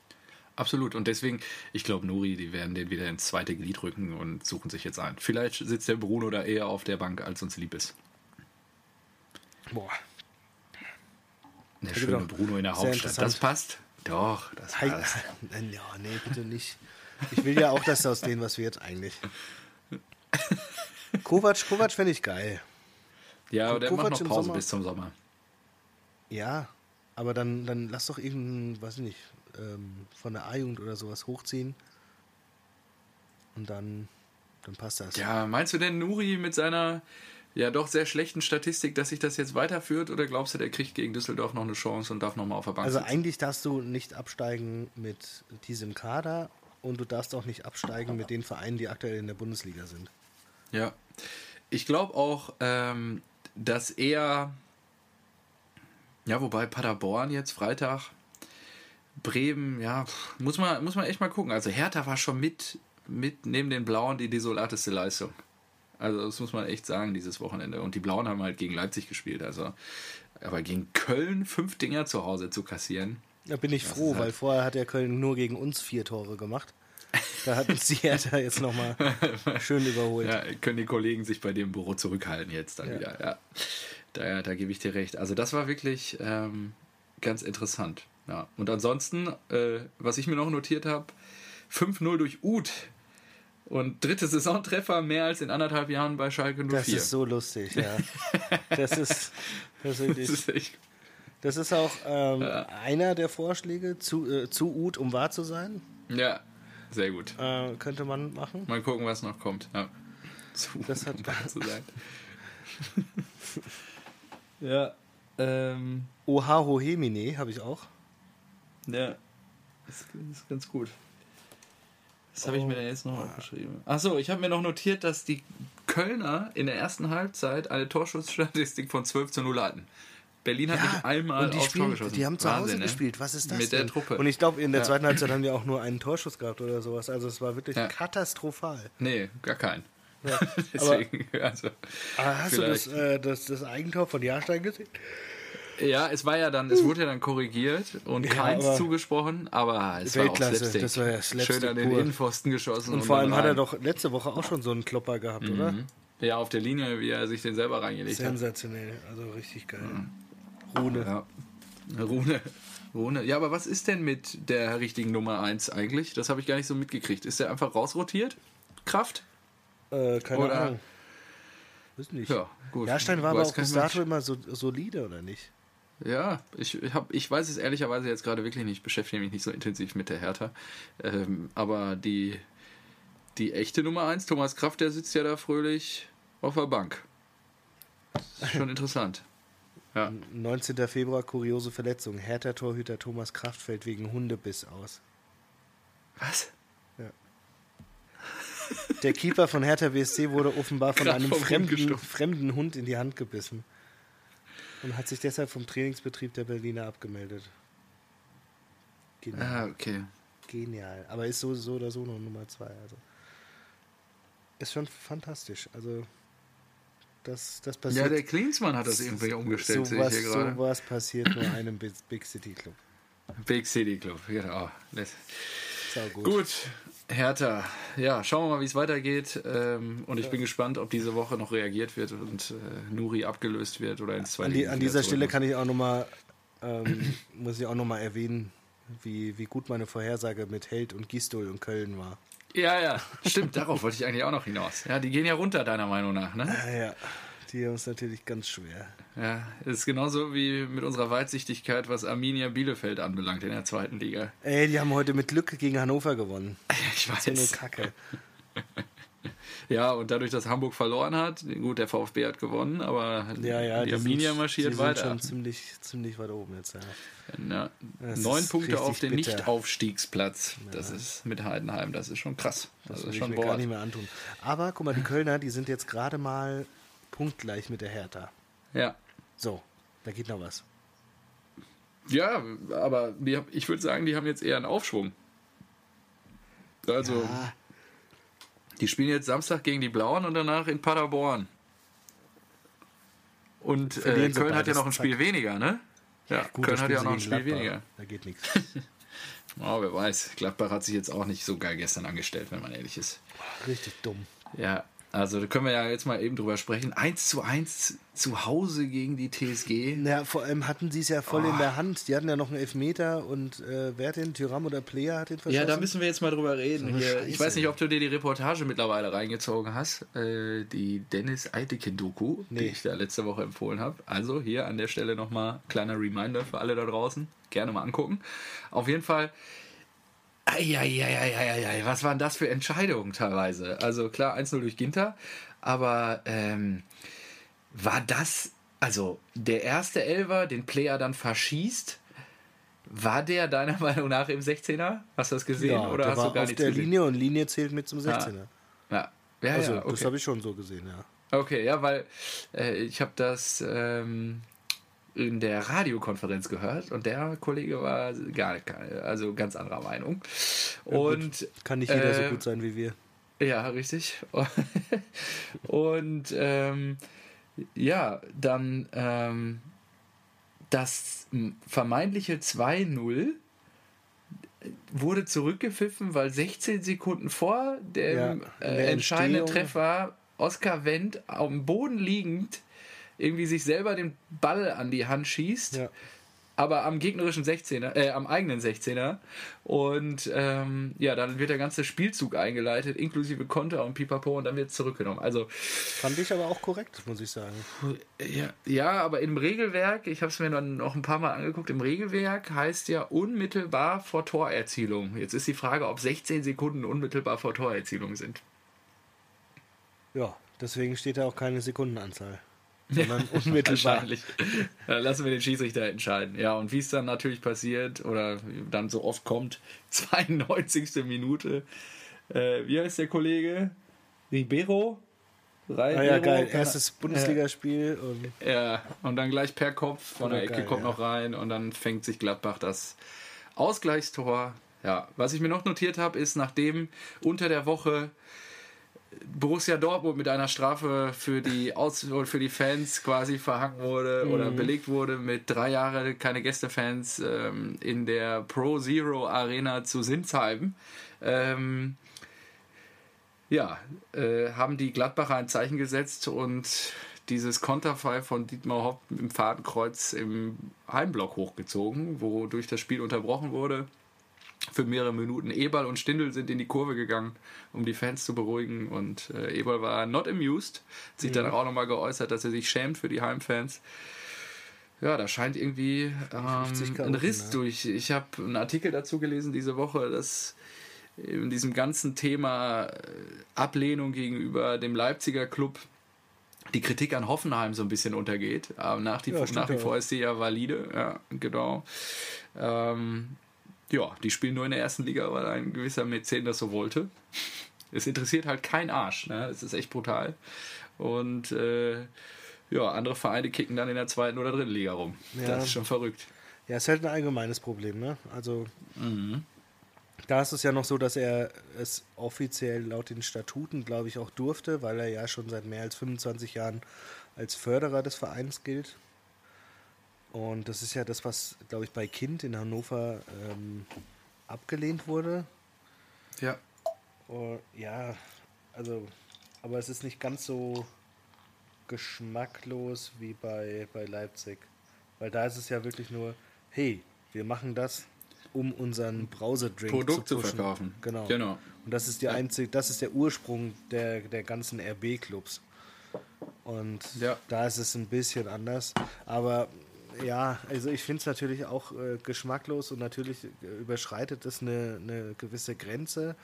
Absolut. Und deswegen, ich glaube, Nuri, die werden den wieder ins zweite Glied rücken und suchen sich jetzt ein. Vielleicht sitzt der Bruno da eher auf der Bank, als uns lieb ist. Boah, der schöne Bruno in der Hauptstadt. Das passt? Doch, das passt. Ja, nee, bitte nicht. Ich will ja auch das aus denen, was wird eigentlich. Kovac, Kovac fände ich geil. Ja, aber der Kovac macht noch Pause bis zum Sommer. Ja, aber dann, dann lass doch irgendeinen, weiß ich nicht, ähm, von der A-Jugend oder sowas hochziehen. Und dann, dann passt das. Ja, meinst du denn Nuri mit seiner ja doch sehr schlechten Statistik, dass sich das jetzt weiterführt? Oder glaubst du, der kriegt gegen Düsseldorf noch eine Chance und darf nochmal auf der Bank Also sitzen? eigentlich darfst du nicht absteigen mit diesem Kader und du darfst auch nicht absteigen mit den Vereinen, die aktuell in der Bundesliga sind. Ja, ich glaube auch, ähm, dass er, ja, wobei Paderborn jetzt Freitag, Bremen, ja, muss man, muss man echt mal gucken. Also Hertha war schon mit, mit neben den Blauen die desolateste Leistung. Also das muss man echt sagen, dieses Wochenende. Und die Blauen haben halt gegen Leipzig gespielt. Also, aber gegen Köln fünf Dinger zu Hause zu kassieren. Da bin ich froh, halt weil vorher hat der Köln nur gegen uns vier Tore gemacht. Da hatten sie Hertha jetzt nochmal schön überholt. Ja, können die Kollegen sich bei dem Büro zurückhalten jetzt dann ja. wieder. Ja, da, da gebe ich dir recht. Also das war wirklich ähm, ganz interessant. Ja. Und ansonsten, äh, was ich mir noch notiert habe, 5-0 durch Uth und dritte Saisontreffer mehr als in anderthalb Jahren bei Schalke 04. Das ist so lustig, ja. Das ist, das ist, das ist echt. Das ist auch ähm, ja. einer der Vorschläge zu, äh, zu Ut, um wahr zu sein. Ja, sehr gut. Äh, könnte man machen. Mal gucken, was noch kommt. Ja. Zu das hat um wahr zu sein. ja. Ähm. Ohaho Hemine habe ich auch. Ja. Das ist ganz gut. Was habe ich mir denn jetzt noch aufgeschrieben? Achso, ich habe mir noch notiert, dass die Kölner in der ersten Halbzeit eine Torschussstatistik von 12 zu 0 hatten. Berlin hat ja, nicht einmal und die aufs spielen, Tor geschossen. Die haben zu Hause Wahnsinn, ne? gespielt. Was ist das Mit denn? der Truppe. Und ich glaube, in der ja. zweiten Halbzeit haben die auch nur einen Torschuss gehabt oder sowas. Also es war wirklich ja. katastrophal. Nee, gar keinen. Ja. Deswegen, aber, also, aber hast vielleicht. du das, äh, das, das Eigentor von Jahrstein gesehen? Ja, es war ja dann, es wurde ja dann korrigiert und ja, keins zugesprochen, aber es Weltklasse, war auch Slapstick. Das war ja Slapstick Schön an den pur. Innenpfosten geschossen. Und, und vor allem hat er doch letzte Woche auch schon so einen Klopper gehabt, mhm. oder? Ja, auf der Linie, wie er sich den selber reingelegt Sensationell. hat. Sensationell, also richtig geil. Mhm. Rune. Ja. Rune. Rune. Ja, aber was ist denn mit der richtigen Nummer 1 eigentlich? Das habe ich gar nicht so mitgekriegt. Ist der einfach rausrotiert? Kraft? Äh, keine oder? Ahnung. Weiß nicht. Ja, gut. Jahrstein war aber auch bis dato immer so solide, oder nicht? Ja, ich, hab, ich weiß es ehrlicherweise jetzt gerade wirklich nicht, beschäftige mich nicht so intensiv mit der Hertha. Ähm, aber die, die echte Nummer 1, Thomas Kraft, der sitzt ja da fröhlich auf der Bank. Das ist schon interessant. Ja. 19. Februar, kuriose Verletzung. Hertha-Torhüter Thomas Kraft fällt wegen Hundebiss aus. Was? Ja. Der Keeper von Hertha BSC wurde offenbar von einem fremden, fremden Hund in die Hand gebissen und hat sich deshalb vom Trainingsbetrieb der Berliner abgemeldet. Genial. Ah, okay. Genial. Aber ist so, so oder so noch Nummer zwei. Also ist schon fantastisch. Also das, das passiert. Ja, der Klinsmann hat das irgendwie umgestellt, so was, So was passiert nur einem Big City Club. Big City Club, genau. Gut. gut. Hertha, ja, schauen wir mal, wie es weitergeht. Ähm, und ich bin gespannt, ob diese Woche noch reagiert wird und äh, Nuri abgelöst wird oder ins zweite An, die, an dieser Stelle kann ich auch nochmal, ähm, muss ich auch nochmal erwähnen, wie, wie gut meine Vorhersage mit Held und Gistol und Köln war. Ja, ja, stimmt, darauf wollte ich eigentlich auch noch hinaus. Ja, die gehen ja runter, deiner Meinung nach, ne? Ja, ja. Die haben es natürlich ganz schwer. Ja, ist genauso wie mit unserer Weitsichtigkeit, was Arminia Bielefeld anbelangt in der zweiten Liga. Ey, die haben heute mit Glück gegen Hannover gewonnen. Ich weiß. Das ist eine Kacke. ja, und dadurch, dass Hamburg verloren hat, gut, der VfB hat gewonnen, aber ja, ja, die Arminia sind, marschiert die weiter. sind schon ziemlich, ziemlich weit oben jetzt, ja. ja neun Punkte auf den Nicht-Aufstiegsplatz. Das ist mit Heidenheim, das ist schon krass. Das, das ist schon ich mir gar nicht mehr antun. Aber guck mal, die Kölner, die sind jetzt gerade mal punktgleich mit der Hertha. Ja. So, da geht noch was. Ja, aber die, ich würde sagen, die haben jetzt eher einen Aufschwung. Also, ja. die spielen jetzt Samstag gegen die Blauen und danach in Paderborn. Und äh, Köln hat ja noch ein Spiel Zack. weniger, ne? Ja, Gut, Köln hat ja auch noch ein Spiel Gladbach. weniger. Da geht nichts. oh, wer weiß. Gladbach hat sich jetzt auch nicht so geil gestern angestellt, wenn man ehrlich ist. Richtig dumm. Ja, also da können wir ja jetzt mal eben drüber sprechen. 1 zu 1 zu Hause gegen die TSG. Ja, vor allem hatten sie es ja voll oh. in der Hand. Die hatten ja noch einen Elfmeter und äh, wer hat den? Tyram oder Player hat den verschossen? Ja, da müssen wir jetzt mal drüber reden. So ich weiß nicht, ob du dir die Reportage mittlerweile reingezogen hast. Äh, die Dennis Eitekin-Doku, nee. die ich da letzte Woche empfohlen habe. Also hier an der Stelle nochmal kleiner Reminder für alle da draußen. Gerne mal angucken. Auf jeden Fall Eieieiei, was waren das für Entscheidungen teilweise? Also klar, 1-0 durch Ginter, aber ähm, war das, also der erste Elver, den Player dann verschießt, war der deiner Meinung nach im 16er? Hast du das gesehen? Ja, oder hast du gar auf der gesehen? Linie und Linie zählt mit zum 16er. Ja, ja. ja also, ja, okay. das habe ich schon so gesehen, ja. Okay, ja, weil äh, ich habe das ähm, in der Radiokonferenz gehört und der Kollege war gar also ganz anderer Meinung. Und ja, kann nicht jeder äh, so gut sein wie wir. Ja, richtig. und ähm, ja, dann ähm, das vermeintliche 2-0 wurde zurückgepfiffen, weil 16 Sekunden vor dem ja, äh, entscheidenden Treffer Oskar Wendt am Boden liegend irgendwie sich selber den Ball an die Hand schießt. Ja. Aber am gegnerischen 16er, äh, am eigenen 16er. Und ähm, ja, dann wird der ganze Spielzug eingeleitet, inklusive Konter und Pipapo, und dann wird es zurückgenommen. Also fand ich aber auch korrekt, muss ich sagen. Ja, ja aber im Regelwerk, ich habe es mir dann noch ein paar Mal angeguckt, im Regelwerk heißt ja unmittelbar vor Torerzielung. Jetzt ist die Frage, ob 16 Sekunden unmittelbar vor Torerzielung sind. Ja, deswegen steht da auch keine Sekundenanzahl sondern unmittelbar. Wahrscheinlich. lassen wir den Schiedsrichter entscheiden. Ja, und wie es dann natürlich passiert oder dann so oft kommt, 92. Minute, äh, wie heißt der Kollege? Ribeiro? Rein ah ja, geil. Erstes Bundesligaspiel. Und ja, und dann gleich per Kopf von der Ecke geil, kommt ja. noch rein und dann fängt sich Gladbach das Ausgleichstor. Ja, was ich mir noch notiert habe, ist, nachdem unter der Woche Borussia Dortmund mit einer Strafe für die Aus für die Fans quasi verhangen wurde mhm. oder belegt wurde mit drei Jahren keine Gästefans ähm, in der Pro Zero Arena zu Sinsheim. Ähm, ja, äh, haben die Gladbacher ein Zeichen gesetzt und dieses Konterfei von Dietmar Hopp im Fadenkreuz im Heimblock hochgezogen, wodurch das Spiel unterbrochen wurde. Für mehrere Minuten. Eberl und Stindl sind in die Kurve gegangen, um die Fans zu beruhigen. Und äh, Eberl war not amused. Hat sich mhm. dann auch nochmal geäußert, dass er sich schämt für die Heimfans. Ja, da scheint irgendwie ähm, ein Riss ne? durch. Ich habe einen Artikel dazu gelesen diese Woche, dass in diesem ganzen Thema äh, Ablehnung gegenüber dem Leipziger Club die Kritik an Hoffenheim so ein bisschen untergeht. Aber nach, die, ja, nach wie vor ist sie ja valide. Ja, genau. Ähm, ja, die spielen nur in der ersten Liga, weil ein gewisser Mäzen das so wollte. Es interessiert halt kein Arsch. Ne? Es ist echt brutal. Und äh, ja, andere Vereine kicken dann in der zweiten oder dritten Liga rum. Ja. Das ist schon verrückt. Ja, ist halt ein allgemeines Problem. Ne? Also mhm. Da ist es ja noch so, dass er es offiziell laut den Statuten, glaube ich, auch durfte, weil er ja schon seit mehr als 25 Jahren als Förderer des Vereins gilt. Und das ist ja das, was, glaube ich, bei Kind in Hannover ähm, abgelehnt wurde. Ja. Oh, ja, also, aber es ist nicht ganz so geschmacklos wie bei, bei Leipzig. Weil da ist es ja wirklich nur, hey, wir machen das, um unseren Browser-Drink Produkt zu, zu, verkaufen. Genau. genau. Und das ist die einzige, das ist der Ursprung der, der ganzen RB-Clubs. Und ja. da ist es ein bisschen anders. Aber ja, also ich finde es natürlich auch äh, geschmacklos und natürlich überschreitet es eine, eine gewisse Grenze.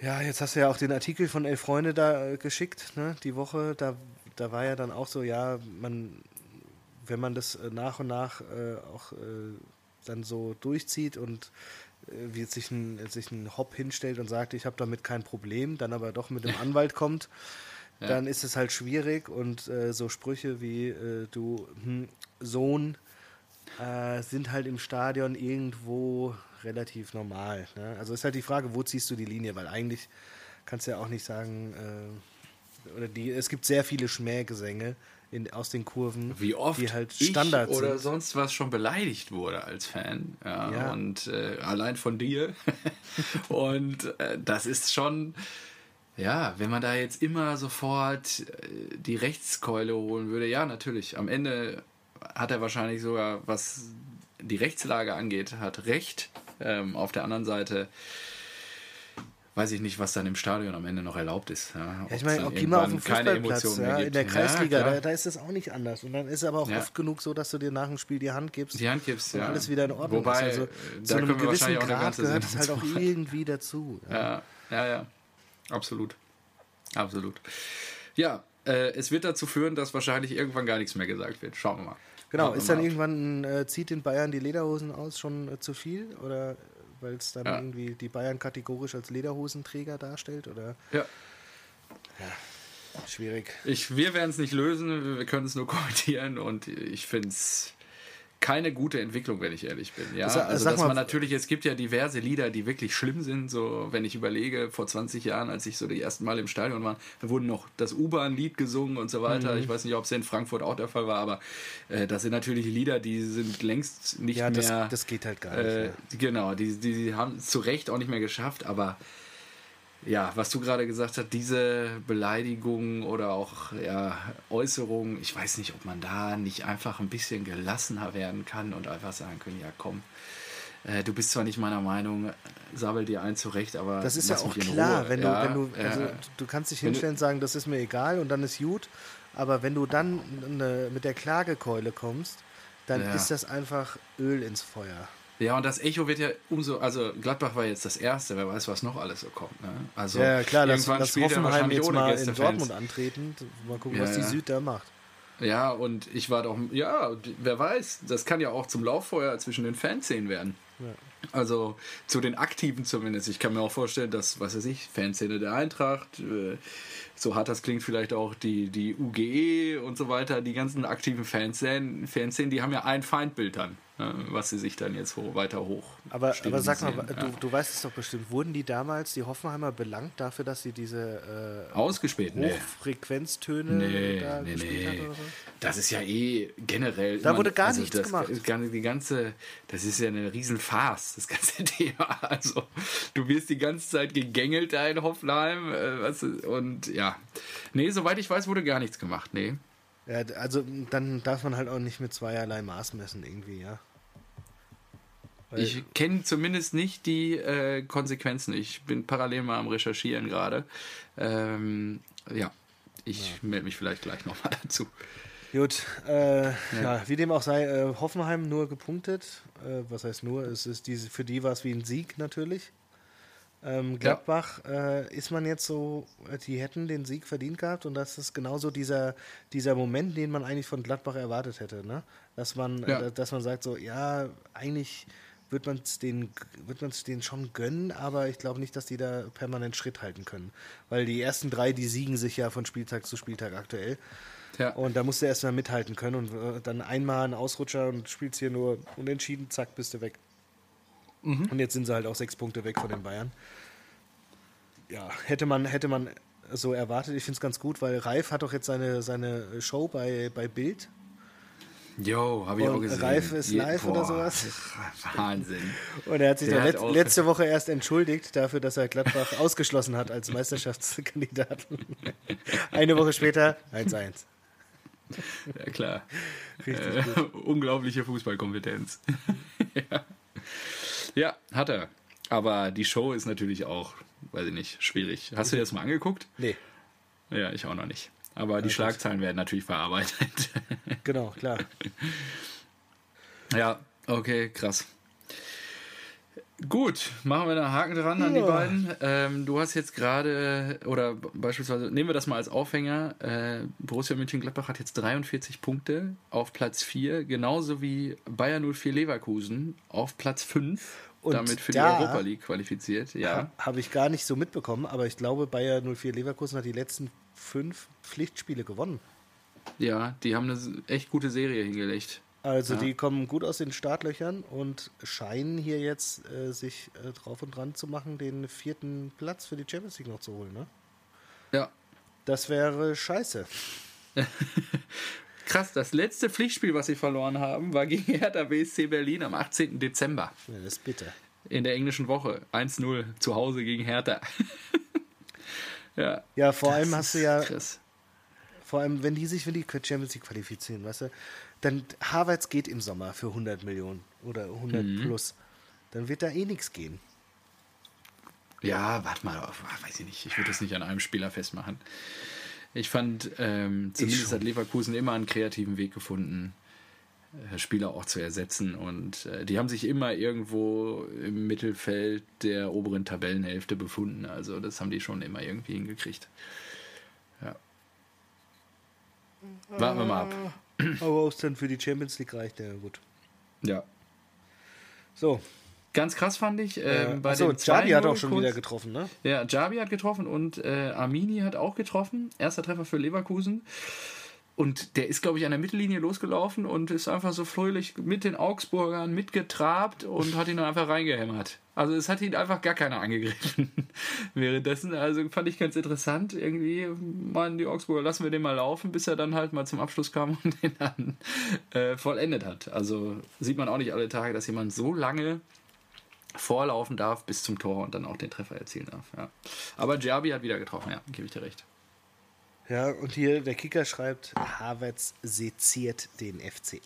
Ja, jetzt hast du ja auch den Artikel von Elf Freunde da äh, geschickt, ne, die Woche. Da, da war ja dann auch so, ja, man, wenn man das äh, nach und nach äh, auch äh, dann so durchzieht und äh, wie sich ein, sich ein Hop hinstellt und sagt, ich habe damit kein Problem, dann aber doch mit dem Anwalt kommt, ja. dann ist es halt schwierig und äh, so Sprüche wie äh, du hm, Sohn äh, sind halt im Stadion irgendwo relativ normal. Ne? Also ist halt die Frage, wo ziehst du die Linie, weil eigentlich kannst du ja auch nicht sagen, äh, oder die, es gibt sehr viele Schmähgesänge, in, aus den Kurven, wie oft die halt Standard ich oder sind. sonst was schon beleidigt wurde als Fan. Ja, ja. Und äh, allein von dir. und äh, das ist schon, ja, wenn man da jetzt immer sofort äh, die Rechtskeule holen würde, ja, natürlich. Am Ende hat er wahrscheinlich sogar, was die Rechtslage angeht, hat recht. Ähm, auf der anderen Seite weiß ich nicht, was dann im Stadion am Ende noch erlaubt ist. Ja, ja ich meine, auch mal auf den Fußballplatz, ja, in der Kreisliga, ja, da, da, ist das auch nicht anders. Und dann ist es aber auch oft genug so, dass du dir nach dem Spiel die Hand gibst. Die Hand gibst, ja. alles wieder in Ordnung Wobei, ist. Also, da zu einem gewissen Grad gehört es halt auch irgendwie dazu. Ja, ja, ja. Absolut. Absolut. Ja, äh, es wird dazu führen, dass wahrscheinlich irgendwann gar nichts mehr gesagt wird. Schauen wir mal. Genau, ist dann ab. irgendwann, äh, zieht den Bayern die Lederhosen aus schon äh, zu viel? Oder weil es dann ja. irgendwie die Bayern kategorisch als Lederhosenträger darstellt? Oder? Ja. ja schwierig. Ich, wir werden es nicht lösen, wir können es nur kommentieren und ich finde es keine gute Entwicklung, wenn ich ehrlich bin. Ja, also dass man natürlich, es gibt ja diverse Lieder, die wirklich schlimm sind. So, wenn ich überlege, vor 20 Jahren, als ich so die ersten Mal im Stadion war, da wurden noch das U-Bahn-Lied gesungen und so weiter. Mhm. Ich weiß nicht, ob es in Frankfurt auch der Fall war, aber äh, das sind natürlich Lieder, die sind längst nicht ja, das, mehr. Das geht halt gar nicht. Äh, genau, die, die, die haben es zu Recht auch nicht mehr geschafft, aber ja, was du gerade gesagt hast, diese Beleidigungen oder auch ja, Äußerungen, ich weiß nicht, ob man da nicht einfach ein bisschen gelassener werden kann und einfach sagen können, ja komm, äh, du bist zwar nicht meiner Meinung, sabbel dir ein zurecht, aber das ist ja auch klar, wenn du, ja, wenn du, also äh, du kannst dich hinstellen und sagen, das ist mir egal und dann ist gut, aber wenn du dann eine, mit der Klagekeule kommst, dann ja. ist das einfach Öl ins Feuer. Ja, und das Echo wird ja umso, also Gladbach war jetzt das erste, wer weiß, was noch alles so kommt. Ne? Also ja, klar, irgendwann das, das Hoffenheim jetzt mal in Dortmund antreten. Mal gucken, ja, was die Süd da macht. Ja, und ich war doch, ja, wer weiß, das kann ja auch zum Lauffeuer zwischen den Fanszenen werden. Ja. Also zu den Aktiven zumindest. Ich kann mir auch vorstellen, dass, was weiß ich, Fanszene der Eintracht, äh, so hart das klingt, vielleicht auch die, die UGE und so weiter, die ganzen aktiven Fanszenen, Fanszenen, die haben ja ein Feindbild dann, ne, was sie sich dann jetzt weiter hoch. Aber, aber sag mal, ja. du, du weißt es doch bestimmt, wurden die damals, die Hoffenheimer, belangt dafür, dass sie diese äh, Ausgespielt, Hochfrequenztöne nee. da nee, gespielt nee. hat oder so? Das ist ja eh generell. Da wurde gar also nichts das, gemacht. Die ganze, das ist ja eine Das ganze Thema. Also, du wirst die ganze Zeit gegängelt da in Hoffenheim. Äh, und ja. Nee, soweit ich weiß, wurde gar nichts gemacht. Nee. Ja, also dann darf man halt auch nicht mit zweierlei Maß messen irgendwie, ja. Weil ich kenne zumindest nicht die äh, Konsequenzen. Ich bin parallel mal am Recherchieren gerade. Ähm, ja, ich ja. melde mich vielleicht gleich nochmal dazu. Gut, äh, ja. ja. wie dem auch sei, äh, Hoffenheim nur gepunktet. Äh, was heißt nur? Es ist diese, für die war es wie ein Sieg natürlich. Ähm, Gladbach ja. äh, ist man jetzt so, die hätten den Sieg verdient gehabt und das ist genauso dieser, dieser Moment, den man eigentlich von Gladbach erwartet hätte, ne? Dass man, ja. äh, dass man sagt so, ja, eigentlich wird man es denen, wird denen schon gönnen, aber ich glaube nicht, dass die da permanent Schritt halten können. Weil die ersten drei, die siegen sich ja von Spieltag zu Spieltag aktuell. Ja. Und da musst du erstmal mithalten können und äh, dann einmal ein Ausrutscher und spielst hier nur unentschieden, zack, bist du weg. Mhm. Und jetzt sind sie halt auch sechs Punkte weg von den Bayern. Ja, hätte man, hätte man so erwartet. Ich finde es ganz gut, weil Ralf hat doch jetzt seine, seine Show bei, bei Bild. Jo, habe ich auch gesehen. Ralf ist live Boah, oder sowas. Wahnsinn. Und er hat sich hat let letzte Woche erst entschuldigt dafür, dass er Gladbach ausgeschlossen hat als Meisterschaftskandidaten. Eine Woche später 1-1. Ja, klar. Äh, unglaubliche Fußballkompetenz. ja. ja, hat er. Aber die Show ist natürlich auch, weiß ich nicht, schwierig. Hast du dir das mal angeguckt? Nee. Ja, ich auch noch nicht. Aber die Schlagzeilen werden natürlich verarbeitet. Genau, klar. Ja, okay, krass. Gut, machen wir einen Haken dran ja. an die beiden. Ähm, du hast jetzt gerade, oder beispielsweise, nehmen wir das mal als Aufhänger, äh, Borussia Mönchengladbach hat jetzt 43 Punkte auf Platz 4, genauso wie Bayern 04 Leverkusen auf Platz 5. Und damit für da die Europa League qualifiziert. Ja. Habe ich gar nicht so mitbekommen, aber ich glaube, Bayern 04 Leverkusen hat die letzten fünf Pflichtspiele gewonnen. Ja, die haben eine echt gute Serie hingelegt. Also ja. die kommen gut aus den Startlöchern und scheinen hier jetzt äh, sich äh, drauf und dran zu machen, den vierten Platz für die Champions League noch zu holen, ne? Ja. Das wäre scheiße. Krass, das letzte Pflichtspiel, was sie verloren haben, war gegen Hertha BSC Berlin am 18. Dezember. Ja, das ist bitter. In der englischen Woche. 1-0 zu Hause gegen Hertha. ja. Ja, vor allem hast du ja. Krass. Vor allem, wenn die sich für die Champions League qualifizieren, weißt du, dann Harvards geht im Sommer für 100 Millionen oder 100 mhm. plus. Dann wird da eh nichts gehen. Ja, warte mal, weiß ich nicht. Ich würde das nicht an einem Spieler festmachen. Ich fand, ähm, zumindest ich hat Leverkusen immer einen kreativen Weg gefunden, Spieler auch zu ersetzen. Und äh, die haben sich immer irgendwo im Mittelfeld der oberen Tabellenhälfte befunden. Also das haben die schon immer irgendwie hingekriegt. Ja. Warten wir mal ab. Aber ob es dann für die Champions League reicht, ja gut. Ja. So. Ganz krass fand ich. Ähm, äh, bei achso, Jabi hat auch schon kurz, wieder getroffen, ne? Ja, Jabi hat getroffen und äh, Armini hat auch getroffen. Erster Treffer für Leverkusen. Und der ist, glaube ich, an der Mittellinie losgelaufen und ist einfach so fröhlich mit den Augsburgern mitgetrabt und hat ihn dann einfach reingehämmert. Also es hat ihn einfach gar keiner angegriffen. Währenddessen, also fand ich ganz interessant, irgendwie meinen die Augsburger, lassen wir den mal laufen, bis er dann halt mal zum Abschluss kam und den dann äh, vollendet hat. Also sieht man auch nicht alle Tage, dass jemand so lange vorlaufen darf bis zum Tor und dann auch den Treffer erzielen darf. Ja. Aber Jabi hat wieder getroffen, ja, gebe ich dir recht. Ja, und hier der Kicker schreibt, Havertz seziert den FCA.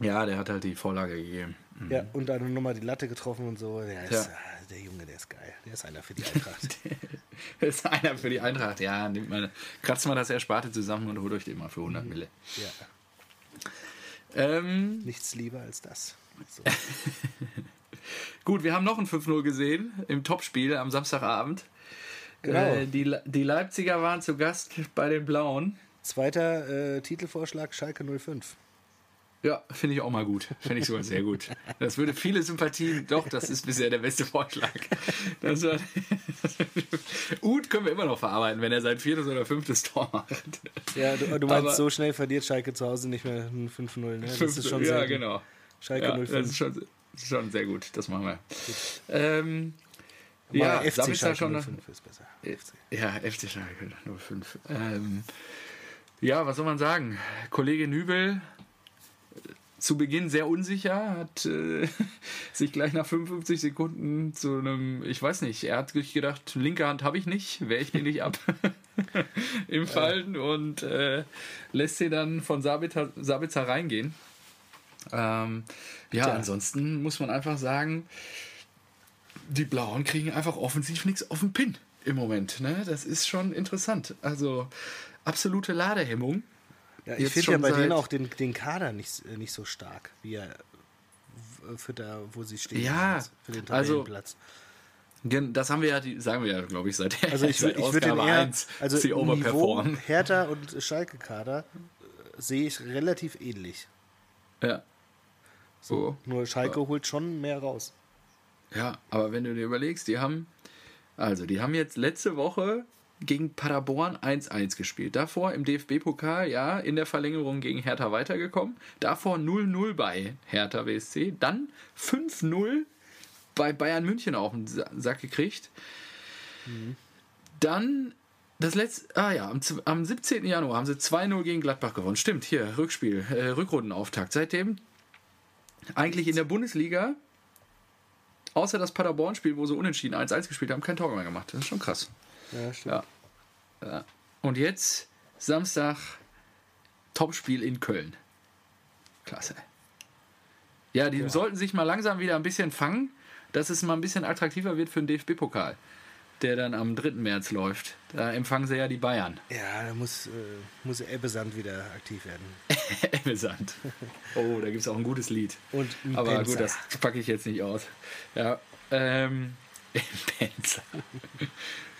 Ja, der hat halt die Vorlage gegeben. Mhm. Ja, und dann nochmal die Latte getroffen und so. Der, ist, ja. Äh, der Junge, der ist geil. Der ist einer für die Eintracht. der ist einer für die Eintracht, ja. Nimmt mal, kratzt mal das Ersparte zusammen und holt euch den mal für 100 mhm. Mille. Ja. Ähm, Nichts lieber als das. So. Gut, wir haben noch ein 5-0 gesehen im Topspiel am Samstagabend. Genau. Äh, die, die Leipziger waren zu Gast bei den Blauen. Zweiter äh, Titelvorschlag Schalke 05. Ja, finde ich auch mal gut. Finde ich sogar sehr gut. Das würde viele Sympathien, doch, das ist bisher der beste Vorschlag. Das war, Ut können wir immer noch verarbeiten, wenn er sein viertes oder fünftes Tor macht. Ja, du, du meinst, Aber, so schnell verliert Schalke zu Hause nicht mehr ein 5-0, ne? Das 5, ist schon ja, sehr genau. Schalke ja, 05. Das ist schon, schon sehr gut, das machen wir. Ähm, ja, FC Schalke schon 05 ist besser. FC. Ja, FC Schalke 05. Ähm, ja, was soll man sagen? Kollege Nübel zu Beginn sehr unsicher, hat äh, sich gleich nach 55 Sekunden zu einem, ich weiß nicht, er hat sich gedacht, linke Hand habe ich nicht, wehre ich den nicht ab im Fallen und äh, lässt sie dann von Sabitzer, Sabitzer reingehen. Ähm, ja, ja, ansonsten muss man einfach sagen, die Blauen kriegen einfach offensiv nichts auf den Pin im Moment. Ne? Das ist schon interessant. Also absolute Ladehemmung. Ja, ich finde ja bei denen auch den, den Kader nicht, nicht so stark, wie er für da, wo sie stehen. Ja, für den also Platz. Das haben wir ja, die, sagen wir ja, glaube ich, seit also ich, seit ich würde eher, 1, also sie Niveau Hertha und Schalke-Kader äh, sehe ich relativ ähnlich. Ja. So, oh. Nur Schalke oh. holt schon mehr raus. Ja, aber wenn du dir überlegst, die haben, also die haben jetzt letzte Woche gegen Paderborn 1-1 gespielt. Davor im DFB-Pokal, ja, in der Verlängerung gegen Hertha weitergekommen. Davor 0-0 bei Hertha WSC. Dann 5-0 bei Bayern München auf den Sack gekriegt. Mhm. Dann das letzte, ah ja, am, am 17. Januar haben sie 2-0 gegen Gladbach gewonnen. Stimmt, hier, Rückspiel, äh, Rückrundenauftakt. Seitdem eigentlich in der Bundesliga, außer das Paderborn-Spiel, wo sie unentschieden 1-1 gespielt haben, kein Tor mehr gemacht. Das ist schon krass. Ja, stimmt. Ja. ja. Und jetzt Samstag Topspiel in Köln. Klasse. Ja, die ja. sollten sich mal langsam wieder ein bisschen fangen, dass es mal ein bisschen attraktiver wird für den DFB-Pokal, der dann am 3. März läuft. Da empfangen sie ja die Bayern. Ja, da muss, äh, muss Ebbesand wieder aktiv werden. Ebbesand. Oh, da gibt es auch ein gutes Lied. Und Aber Penzer. gut, das packe ich jetzt nicht aus. Ja. Ähm, Penzer.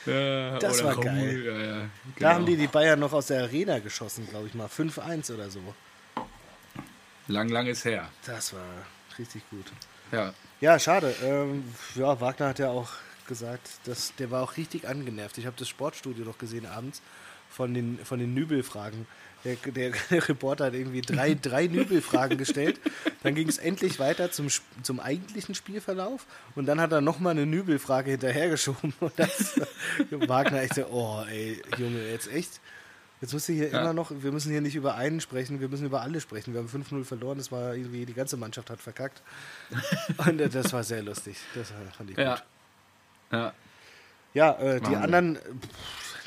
Ja, das war geil. Ja, ja, genau. Da haben die die Bayern noch aus der Arena geschossen, glaube ich mal. 5-1 oder so. Lang, lang ist her. Das war richtig gut. Ja. Ja, schade. Ähm, ja, Wagner hat ja auch gesagt, dass der war auch richtig angenervt. Ich habe das Sportstudio noch gesehen abends von den, von den Nübel-Fragen. Der, der, der, Reporter hat irgendwie drei, drei Nübel-Fragen gestellt. Dann ging es endlich weiter zum, zum eigentlichen Spielverlauf. Und dann hat er nochmal eine Nübel-Frage hinterhergeschoben. Und das Wagner echt so, oh ey, Junge, jetzt echt? Jetzt muss ich hier ja. immer noch, wir müssen hier nicht über einen sprechen, wir müssen über alle sprechen. Wir haben 5-0 verloren, das war irgendwie, die ganze Mannschaft hat verkackt. Und das war sehr lustig. Das fand ich ja. gut. Ja. Ja, äh, die anderen,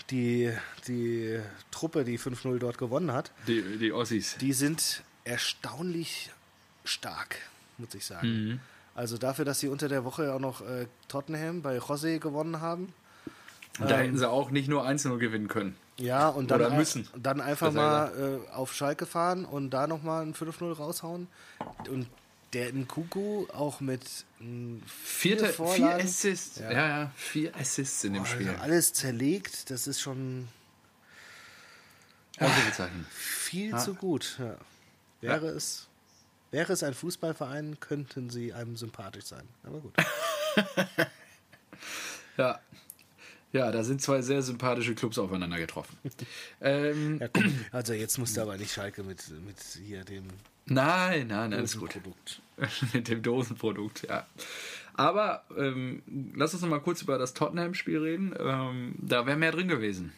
die, die Truppe, die 5-0 dort gewonnen hat, die, die Ossis, die sind erstaunlich stark, muss ich sagen. Mhm. Also dafür, dass sie unter der Woche auch noch äh, Tottenham bei José gewonnen haben. Da ähm, hätten sie auch nicht nur 1-0 gewinnen können. Ja, und dann, müssen. dann einfach mal äh, auf Schalke fahren und da nochmal ein 5-0 raushauen. Und der Nkuku auch mit vier, Vierte, vier Assists. Ja. ja. ja, vier Assists in dem Boah, Spiel. alles zerlegt, das ist schon viel ja. zu gut. Ja. Wäre, ja. Es, wäre es ein Fußballverein, könnten sie einem sympathisch sein. Aber gut. ja. Ja, da sind zwei sehr sympathische Clubs aufeinander getroffen. ähm, komm, also jetzt musst du aber nicht Schalke mit, mit hier dem Nein, nein, nein, ist gut. Mit dem Dosenprodukt, ja. Aber ähm, lass uns noch mal kurz über das Tottenham-Spiel reden. Ähm, da wäre mehr drin gewesen.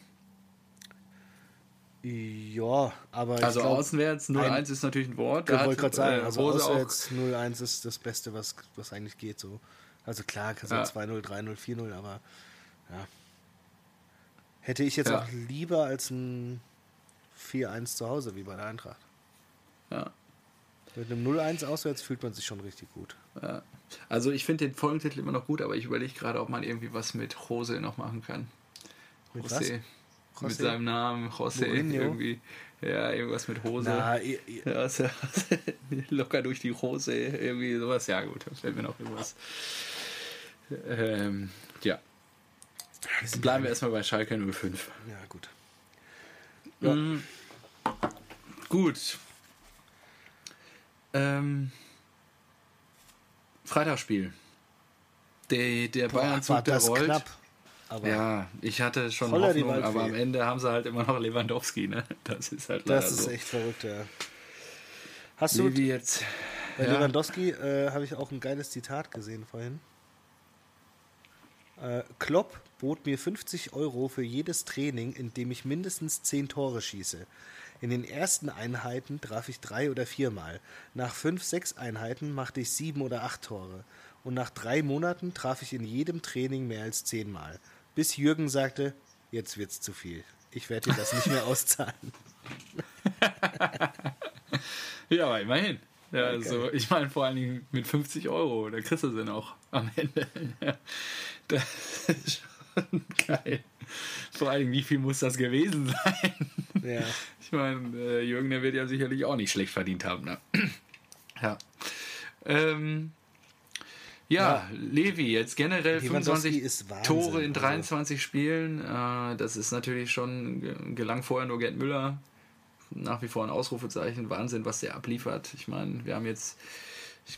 Ja, aber Also glaub, auswärts 0-1 ist natürlich ein Wort. Ich wollte gerade sagen, äh, also auswärts 0-1 ist das Beste, was, was eigentlich geht. So. Also klar, kannst du ja. 2-0, 3-0, 4-0, aber ja. Hätte ich jetzt ja. auch lieber als ein 4-1 zu Hause, wie bei der Eintracht. Ja. Mit einem 0-1 auswärts fühlt man sich schon richtig gut. Ja. Also ich finde den Folgentitel immer noch gut, aber ich überlege gerade, ob man irgendwie was mit Jose noch machen kann. Mit Jose. Was? Mit seinem Namen, Jose, irgendwie. Ja, irgendwas mit Hose. Na, ihr, ihr. Ja, also, locker durch die Hose, irgendwie sowas. Ja, gut, da fällt mir noch irgendwas. Ähm, ja. Bleiben wir erstmal bei Schalke 05. Ja, gut. Ja. Mhm. Gut, Ähm, Freitagsspiel. Der, der Bayern-Zug, der rollt. Knapp. Aber ja, ich hatte schon Hoffnung, aber am Ende haben sie halt immer noch Lewandowski, ne? Das ist halt Das ist so. echt verrückt, ja. Hast Levi du jetzt? Bei ja. Lewandowski äh, habe ich auch ein geiles Zitat gesehen vorhin. Äh, Klopp bot mir 50 Euro für jedes Training, in dem ich mindestens 10 Tore schieße. In den ersten Einheiten traf ich drei oder viermal. Nach fünf, sechs Einheiten machte ich sieben oder acht Tore. Und nach drei Monaten traf ich in jedem Training mehr als zehnmal bis Jürgen sagte, jetzt wird's zu viel. Ich werde dir das nicht mehr auszahlen. ja, aber immerhin. Ja, okay. also ich meine vor allen Dingen mit 50 Euro, da kriegst du sie noch am Ende. das ist schon geil. Vor allen Dingen, wie viel muss das gewesen sein? Ja. Ich meine, äh, Jürgen, der wird ja sicherlich auch nicht schlecht verdient haben. Ne? ja. Ähm, ja, ja, Levi, jetzt generell 25 Tore in 23 also. Spielen. Äh, das ist natürlich schon, gelang vorher nur Gerd Müller. Nach wie vor ein Ausrufezeichen. Wahnsinn, was der abliefert. Ich meine, wir haben jetzt,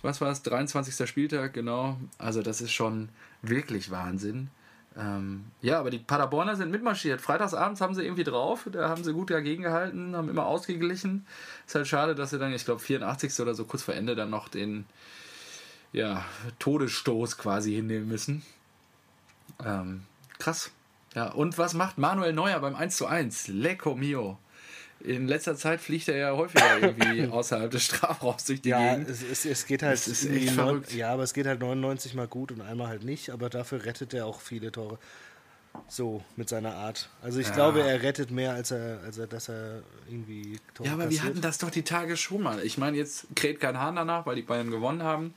was war es, 23. Spieltag, genau. Also, das ist schon wirklich Wahnsinn. Ähm, ja, aber die Paderborner sind mitmarschiert. Freitagsabends haben sie irgendwie drauf, da haben sie gut dagegen gehalten, haben immer ausgeglichen. Ist halt schade, dass sie dann, ich glaube, 84. oder so kurz vor Ende dann noch den ja, Todesstoß quasi hinnehmen müssen. Ähm, krass. Ja, und was macht Manuel Neuer beim 1 zu 1? Lecco mio. In letzter Zeit fliegt er ja häufiger irgendwie außerhalb des Strafraums durch die ja, Gegend. Es, es, es geht halt. Es ist echt verrückt. Ja, aber es geht halt 99 mal gut und einmal halt nicht. Aber dafür rettet er auch viele Tore. So, mit seiner Art. Also ich ja. glaube, er rettet mehr, als er, als er, dass er irgendwie Tore Ja, aber passiert. wir hatten das doch die Tage schon mal. Ich meine, jetzt kräht kein Hahn danach, weil die Bayern gewonnen haben.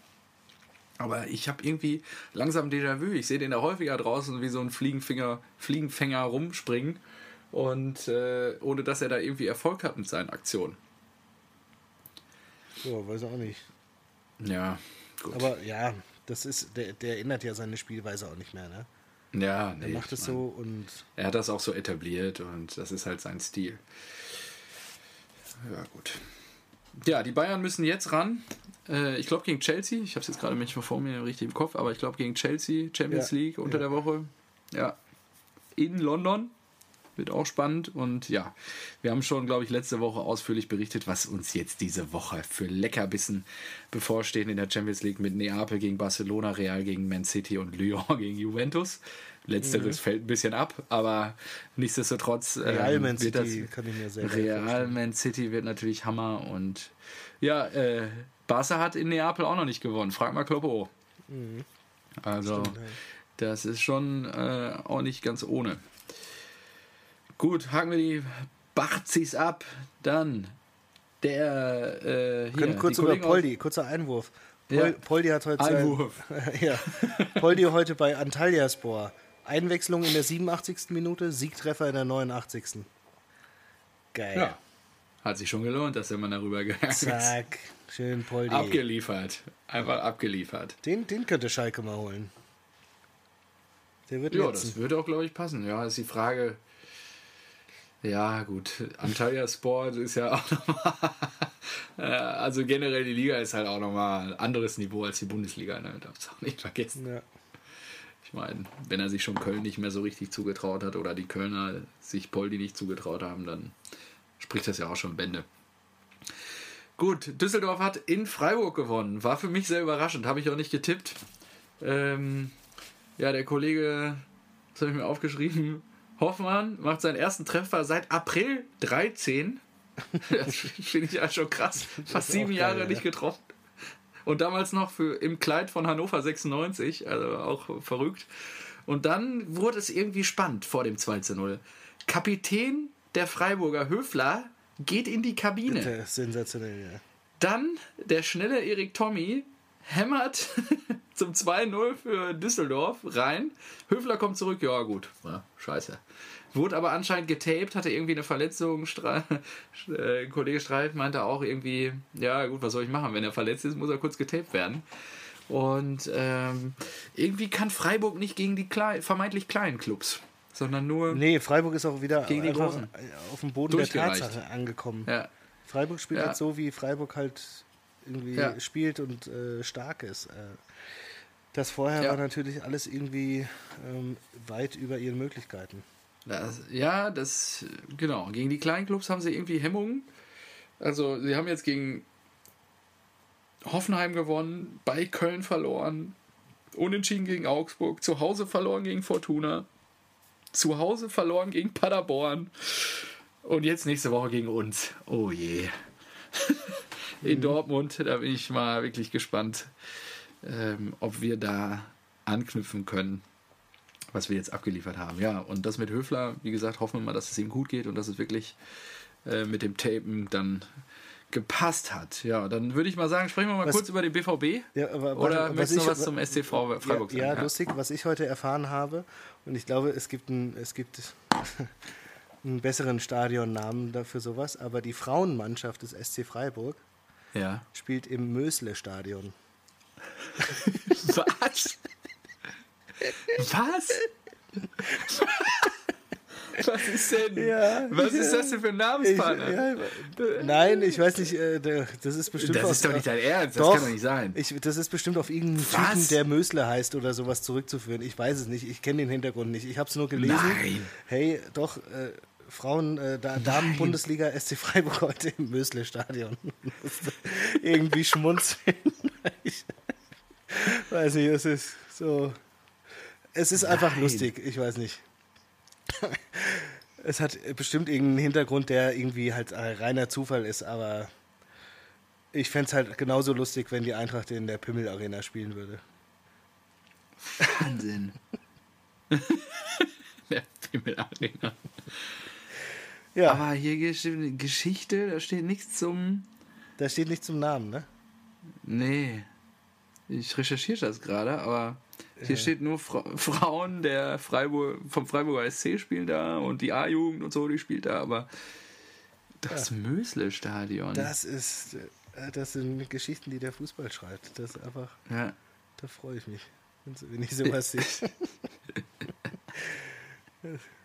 Aber ich habe irgendwie langsam Déjà-vu. Ich sehe den da häufiger draußen wie so ein Fliegenfinger, Fliegenfänger rumspringen. Und äh, ohne dass er da irgendwie Erfolg hat mit seinen Aktionen. Ja, weiß auch nicht. Ja, gut. Aber ja, das ist, der, der ändert ja seine Spielweise auch nicht mehr, ne? Ja, nee. Er macht es so und. Er hat das auch so etabliert und das ist halt sein Stil. Ja, gut. Ja, die Bayern müssen jetzt ran. Äh, ich glaube gegen Chelsea. Ich habe es jetzt gerade nicht vor mir richtig im Kopf, aber ich glaube gegen Chelsea, Champions ja, League unter ja. der Woche. Ja. In London. Wird auch spannend. Und ja, wir haben schon, glaube ich, letzte Woche ausführlich berichtet, was uns jetzt diese Woche für Leckerbissen bevorstehen in der Champions League mit Neapel gegen Barcelona, Real gegen Man City und Lyon gegen Juventus. Letzteres mhm. fällt ein bisschen ab, aber nichtsdestotrotz. Real ähm, Man City das, kann ich mir sehr Real Man City wird natürlich Hammer und ja, äh, Barca hat in Neapel auch noch nicht gewonnen. Frag mal Kloppo. Mhm. Also, Stimmt, das ist schon äh, auch nicht ganz ohne. Gut, haken wir die Bachzis ab. Dann der. Äh, hier, Können kurz über Poldi, kurzer Einwurf. Pol, ja. Poldi hat heute. Einwurf. Sein, ja. Poldi heute bei Antalyaspor. Einwechslung in der 87. Minute, Siegtreffer in der 89. Geil. Ja. Hat sich schon gelohnt, dass er mal darüber gegangen ist. Zack, schön Poldi. Abgeliefert. Einfach abgeliefert. Den, den könnte Schalke mal holen. Der wird Ja, letzten. das würde auch, glaube ich, passen. Ja, ist die Frage. Ja, gut. Antalya Sport ist ja auch nochmal. also generell die Liga ist halt auch nochmal ein anderes Niveau als die Bundesliga. Ne? Darfst auch nicht vergessen. Ja. Ich meine, wenn er sich schon Köln nicht mehr so richtig zugetraut hat oder die Kölner sich Poldi nicht zugetraut haben, dann spricht das ja auch schon Bände. Gut, Düsseldorf hat in Freiburg gewonnen. War für mich sehr überraschend, habe ich auch nicht getippt. Ähm, ja, der Kollege, das habe ich mir aufgeschrieben, Hoffmann macht seinen ersten Treffer seit April 13. Das finde ich ja schon krass. Fast sieben geil, Jahre ja. nicht getroffen. Und damals noch für, im Kleid von Hannover 96, also auch verrückt. Und dann wurde es irgendwie spannend vor dem 2 zu 0. Kapitän der Freiburger Höfler geht in die Kabine. Sensationell, ja. Dann der schnelle Erik Tommy hämmert zum 2-0 für Düsseldorf rein. Höfler kommt zurück, ja gut, ja, scheiße. Wurde aber anscheinend getaped, hatte irgendwie eine Verletzung. Stre äh, Kollege Streif meinte auch irgendwie, ja gut, was soll ich machen? Wenn er verletzt ist, muss er kurz getaped werden. Und ähm, irgendwie kann Freiburg nicht gegen die klein, vermeintlich kleinen Clubs, sondern nur. Nee, Freiburg ist auch wieder gegen die Großen. auf dem Boden der Tatsache angekommen. Ja. Freiburg spielt ja. halt so, wie Freiburg halt irgendwie ja. spielt und äh, stark ist. Äh, das vorher ja. war natürlich alles irgendwie ähm, weit über ihren Möglichkeiten. Das, ja, das, genau. Gegen die kleinen Clubs haben sie irgendwie Hemmungen. Also, sie haben jetzt gegen Hoffenheim gewonnen, bei Köln verloren, unentschieden gegen Augsburg, zu Hause verloren gegen Fortuna, zu Hause verloren gegen Paderborn und jetzt nächste Woche gegen uns. Oh je. In mhm. Dortmund, da bin ich mal wirklich gespannt, ähm, ob wir da anknüpfen können, was wir jetzt abgeliefert haben. Ja, und das mit Höfler, wie gesagt, hoffen wir mal, dass es ihm gut geht und dass es wirklich äh, mit dem Tapen dann gepasst hat. Ja, dann würde ich mal sagen, sprechen wir mal was, kurz über den BVB. Ja, aber, Oder möchtest du noch was zum SC Freiburg ja, sagen? Ja, lustig, was ich heute erfahren habe. Und ich glaube, es gibt, ein, es gibt einen besseren Stadionnamen dafür sowas. Aber die Frauenmannschaft des SC Freiburg ja. spielt im Mösle-Stadion. was? was? Was ist denn? Ja, Was ist das denn für ein Namenspartner? Ich, ja, nein, ich weiß nicht. Äh, das ist bestimmt. Das ist doch nicht dein Ernst. Doch, das kann doch nicht sein. Ich, das ist bestimmt auf irgendeinen Was? Typen, der Mösle heißt oder sowas zurückzuführen. Ich weiß es nicht. Ich kenne den Hintergrund nicht. Ich habe es nur gelesen. Nein. Hey, doch. Äh, Frauen, äh, Damen-Bundesliga SC Freiburg heute im Mösle-Stadion. Irgendwie schmunzeln. ich weiß nicht, es ist so. Es ist einfach Nein. lustig, ich weiß nicht. es hat bestimmt irgendeinen Hintergrund, der irgendwie halt reiner Zufall ist, aber ich fände es halt genauso lustig, wenn die Eintracht in der Pimmel Arena spielen würde. Wahnsinn. der Pimmel Arena. Ja. Aber hier Geschichte, da steht nichts zum. Da steht nichts zum Namen, ne? Nee. Ich recherchiere das gerade, aber hier steht nur Fra Frauen der Freiburg, vom Freiburger SC spielen da und die A-Jugend und so, die spielt da, aber das ja. Mösle-Stadion. Das ist, äh, das sind Geschichten, die der Fußball schreibt. Das ist einfach, ja. da freue ich mich, wenn ich sowas sehe.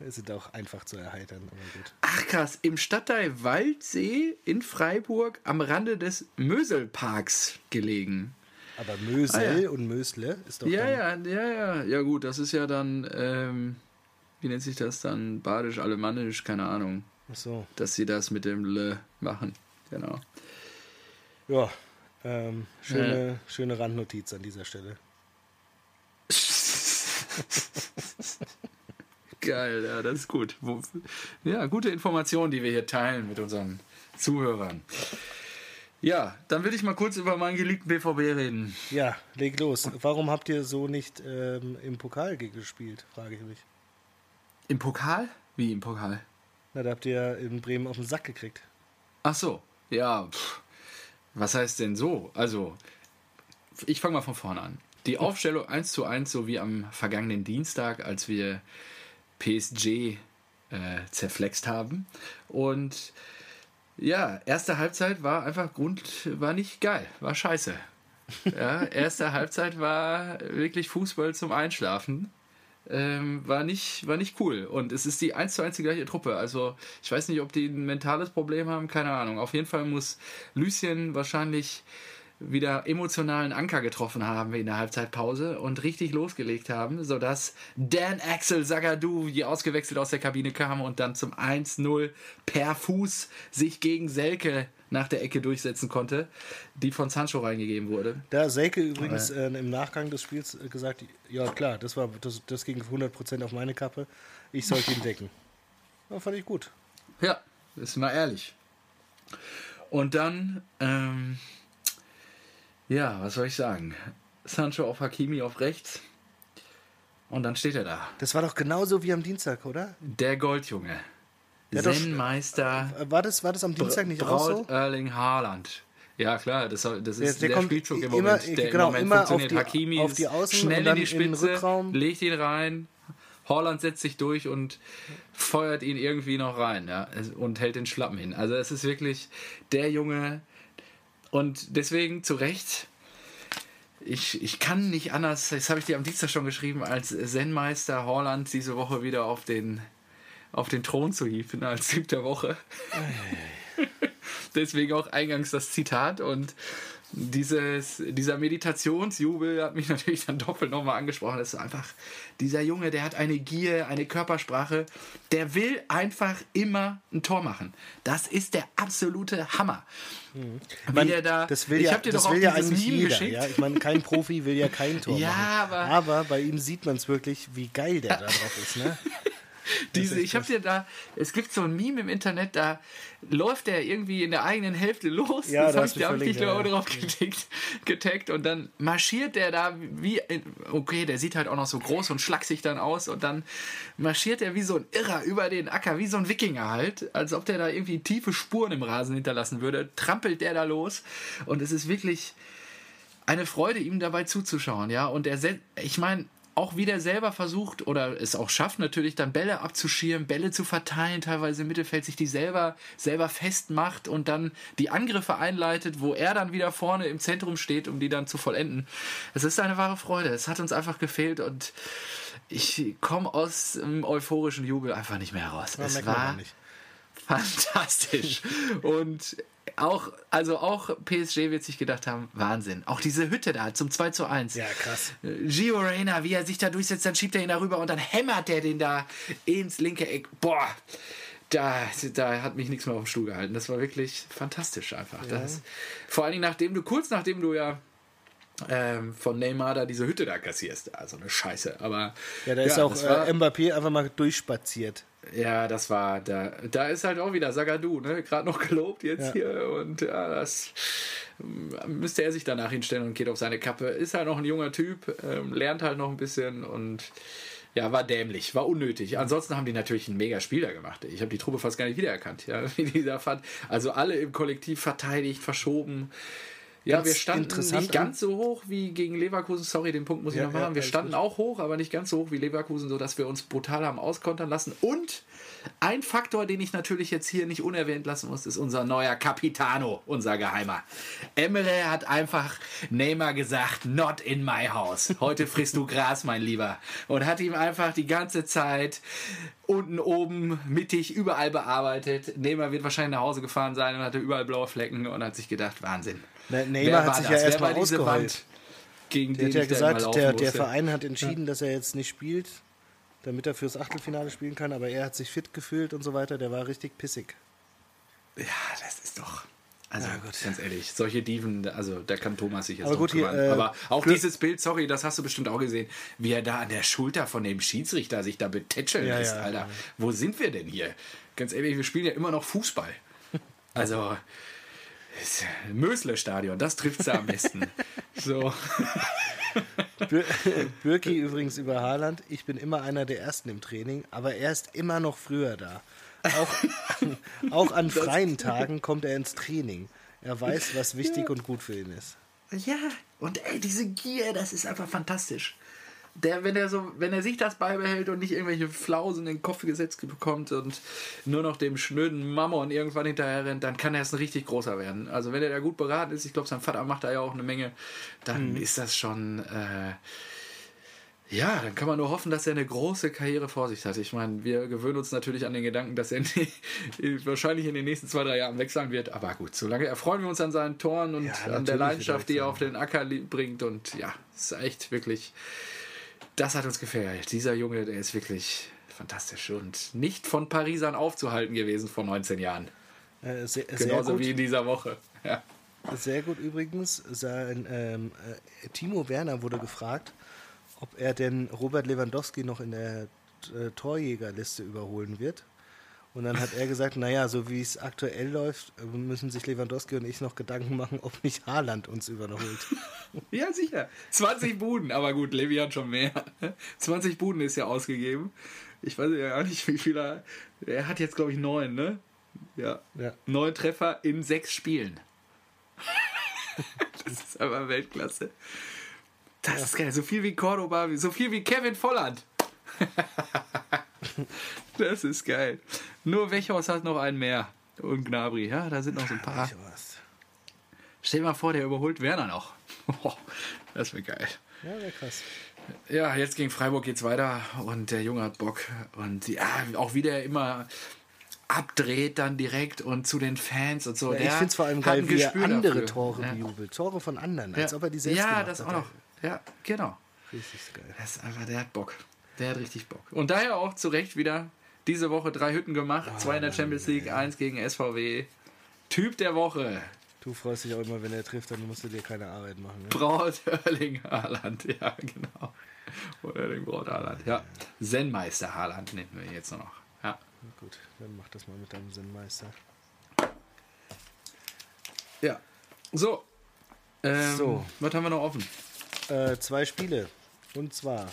Es sind auch einfach zu erheitern, aber gut. Ach krass, im Stadtteil Waldsee in Freiburg am Rande des Möselparks gelegen. Aber Mösel ah, ja. und Mösle ist doch. Ja, ja, ja, ja. Ja, gut, das ist ja dann, ähm, wie nennt sich das dann? Badisch, Alemannisch, keine Ahnung. Ach so. Dass sie das mit dem Le machen. Genau. Ja, ähm, schöne, ja. schöne Randnotiz an dieser Stelle. Geil, ja, das ist gut. Ja, gute Informationen, die wir hier teilen mit unseren Zuhörern. Ja, dann will ich mal kurz über meinen geliebten BVB reden. Ja, leg los. Warum habt ihr so nicht ähm, im Pokal gespielt, frage ich mich. Im Pokal? Wie im Pokal? Na, da habt ihr in Bremen auf den Sack gekriegt. Ach so, ja. Pff. Was heißt denn so? Also, ich fange mal von vorne an. Die Aufstellung 1 zu 1, so wie am vergangenen Dienstag, als wir PSG äh, zerflext haben. Und ja, erste Halbzeit war einfach Grund, war nicht geil, war scheiße. Ja, erste Halbzeit war wirklich Fußball zum Einschlafen. Ähm, war, nicht, war nicht cool. Und es ist die 1 zu 1 die gleiche Truppe. Also ich weiß nicht, ob die ein mentales Problem haben, keine Ahnung. Auf jeden Fall muss Lucien wahrscheinlich wieder emotionalen Anker getroffen haben in der Halbzeitpause und richtig losgelegt haben, sodass Dan Axel Zagadou, die ausgewechselt aus der Kabine kam und dann zum 1-0 per Fuß sich gegen Selke nach der Ecke durchsetzen konnte, die von Sancho reingegeben wurde. Da Selke übrigens äh, im Nachgang des Spiels äh, gesagt, ja klar, das war das, das ging 100% auf meine Kappe, ich sollte ihn decken. Ja, fand ich gut. Ja, ist mal ehrlich. Und dann ähm, ja, was soll ich sagen? Sancho auf Hakimi auf rechts. Und dann steht er da. Das war doch genauso wie am Dienstag, oder? Der Goldjunge. Ja, Zen-Meister. War das, war das am Dienstag nicht Braut auch so? Erling Haaland. Ja, klar, das, das ist der, der Spielzug im Moment. Immer, der genau, im Moment immer funktioniert. Auf die, Hakimi auf die Außen schnell in die Spitze, legt ihn rein. Holland setzt sich durch und feuert ihn irgendwie noch rein ja, und hält den Schlappen hin. Also es ist wirklich der Junge, und deswegen zu Recht, ich, ich kann nicht anders, das habe ich dir am Dienstag schon geschrieben, als Zen-Meister Holland diese Woche wieder auf den, auf den Thron zu hieven als der Woche. deswegen auch eingangs das Zitat und dieses, dieser Meditationsjubel hat mich natürlich dann doppelt nochmal angesprochen. Das ist einfach, dieser Junge, der hat eine Gier, eine Körpersprache, der will einfach immer ein Tor machen. Das ist der absolute Hammer. Mhm. Ich meine, da, das will ja, ich dir das doch will ja eigentlich jeder. Ja? Ich meine, kein Profi will ja kein Tor ja, machen. Aber, aber bei ihm sieht man es wirklich, wie geil der da drauf ist. Ne? Diese, ich habe dir da, es gibt so ein Meme im Internet, da läuft der irgendwie in der eigenen Hälfte los. Ja, das habe ich, dich ja. drauf getaggt, getaggt und dann marschiert der da wie, okay, der sieht halt auch noch so groß und schlaksig dann aus und dann marschiert er wie so ein Irrer über den Acker, wie so ein Wikinger halt, als ob der da irgendwie tiefe Spuren im Rasen hinterlassen würde, trampelt der da los und es ist wirklich eine Freude, ihm dabei zuzuschauen, ja. Und er, ich meine, auch wieder selber versucht oder es auch schafft natürlich dann Bälle abzuschirmen, Bälle zu verteilen, teilweise im Mittelfeld sich die selber selber festmacht und dann die Angriffe einleitet, wo er dann wieder vorne im Zentrum steht, um die dann zu vollenden. Es ist eine wahre Freude. Es hat uns einfach gefehlt und ich komme aus dem euphorischen Jubel einfach nicht mehr heraus. Ja, es war fantastisch und auch, also auch PSG wird sich gedacht haben, Wahnsinn. Auch diese Hütte da zum 2 zu 1. Ja, krass. Gio Reyna, wie er sich da durchsetzt, dann schiebt er ihn darüber und dann hämmert er den da ins linke Eck. Boah, da, da hat mich nichts mehr auf dem Stuhl gehalten. Das war wirklich fantastisch einfach. Ja. Das, vor allen Dingen nachdem du, kurz nachdem du ja ähm, von Neymar da diese Hütte da kassierst. Also eine Scheiße. Aber ja, da ist ja, auch äh, Mbappé einfach mal durchspaziert. Ja, das war da. Da ist halt auch wieder Sagadu, ne? Gerade noch gelobt jetzt ja. hier und ja, das müsste er sich danach hinstellen und geht auf seine Kappe. Ist halt noch ein junger Typ, ähm, lernt halt noch ein bisschen und ja, war dämlich, war unnötig. Ansonsten haben die natürlich einen mega Spieler gemacht. Ich habe die Truppe fast gar nicht wiedererkannt, ja, wie die da fand. Also alle im Kollektiv verteidigt, verschoben. Ja, wir standen nicht ganz so hoch wie gegen Leverkusen. Sorry, den Punkt muss ich ja, noch machen. Ja, wir standen gut. auch hoch, aber nicht ganz so hoch wie Leverkusen, sodass wir uns brutal haben auskontern lassen. Und ein Faktor, den ich natürlich jetzt hier nicht unerwähnt lassen muss, ist unser neuer Capitano, unser Geheimer. Emre hat einfach Neymar gesagt, not in my house. Heute frisst du Gras, mein Lieber. Und hat ihm einfach die ganze Zeit unten, oben, mittig, überall bearbeitet. Neymar wird wahrscheinlich nach Hause gefahren sein und hatte überall blaue Flecken und hat sich gedacht, Wahnsinn. Ne, Neymar hat sich das? ja erstmal ausgeheult. Gegen der hat ja gesagt, der, der Verein hat entschieden, dass er jetzt nicht spielt, damit er fürs Achtelfinale spielen kann, aber er hat sich fit gefühlt und so weiter. Der war richtig pissig. Ja, das ist doch. Also ja, ganz ehrlich, solche Dieven, also da kann Thomas sich jetzt aber gut, hier, äh, Aber auch dieses Bild, sorry, das hast du bestimmt auch gesehen, wie er da an der Schulter von dem Schiedsrichter sich da betätscheln ja, lässt, ja, Alter. Wo sind wir denn hier? Ganz ehrlich, wir spielen ja immer noch Fußball. Also Mösle-Stadion, das trifft sie am besten. so. Birki übrigens über Haaland. Ich bin immer einer der Ersten im Training, aber er ist immer noch früher da. Auch, auch an freien Tagen kommt er ins Training. Er weiß, was wichtig und gut für ihn ist. Ja, und ey, diese Gier, das ist einfach fantastisch der, wenn er so, wenn er sich das beibehält und nicht irgendwelche Flausen in den Kopf gesetzt bekommt und nur noch dem schnöden Mammon irgendwann hinterher rennt, dann kann er es ein richtig großer werden. Also wenn er da gut beraten ist, ich glaube, sein Vater macht da ja auch eine Menge, dann mhm. ist das schon, äh, ja, dann kann man nur hoffen, dass er eine große Karriere vor sich hat. Ich meine, wir gewöhnen uns natürlich an den Gedanken, dass er wahrscheinlich in den nächsten zwei, drei Jahren wechseln wird. Aber gut, solange erfreuen wir uns an seinen Toren und ja, an der Leidenschaft, die er auf den Acker bringt. Und ja, es ist echt wirklich das hat uns gefällt. Dieser Junge, der ist wirklich fantastisch und nicht von Parisern aufzuhalten gewesen vor 19 Jahren. Äh, sehr, Genauso sehr wie in dieser Woche. Ja. Sehr gut übrigens. Sein, ähm, äh, Timo Werner wurde gefragt, ob er denn Robert Lewandowski noch in der äh, Torjägerliste überholen wird. Und dann hat er gesagt, naja, so wie es aktuell läuft, müssen sich Lewandowski und ich noch Gedanken machen, ob nicht Haaland uns überholt. ja, sicher. 20 Buden, aber gut, Levi hat schon mehr. 20 Buden ist ja ausgegeben. Ich weiß ja gar nicht, wie viel er. Er hat jetzt, glaube ich, neun, ne? Ja. ja. Neun Treffer in sechs Spielen. das ist aber Weltklasse. Das ja. ist geil. So viel wie Cordoba, so viel wie Kevin Volland. Das ist geil. Nur Wechhaus hat noch einen mehr. Und Gnabri, ja, da sind noch so ein paar. Stell dir mal vor, der überholt Werner noch. das wäre geil. Ja, wäre krass. Ja, jetzt gegen Freiburg geht's weiter und der Junge hat Bock. Und ja, auch wieder immer abdreht dann direkt und zu den Fans und so. Ja, ich finde es vor allem geil, wie er andere dafür. Tore ja. bejubelt. Tore von anderen, als ob er die selbst Ja, das auch noch. Ja, genau. Richtig geil. Das ist einfach, der hat Bock. Der hat richtig Bock. Und daher auch zu Recht wieder diese Woche drei Hütten gemacht. Oh, zwei in der Champions League, ey. eins gegen SVW. Typ der Woche. Du freust dich auch immer, wenn er trifft, dann musst du dir keine Arbeit machen. Ne? Braut Erling Haaland, ja, genau. Oder Erling Braut Haaland, ja. Zen-Meister Haaland nennen wir jetzt noch. Ja. Gut, dann mach das mal mit deinem Zen-Meister. Ja. So. Ähm, so. Was haben wir noch offen? Äh, zwei Spiele. Und zwar.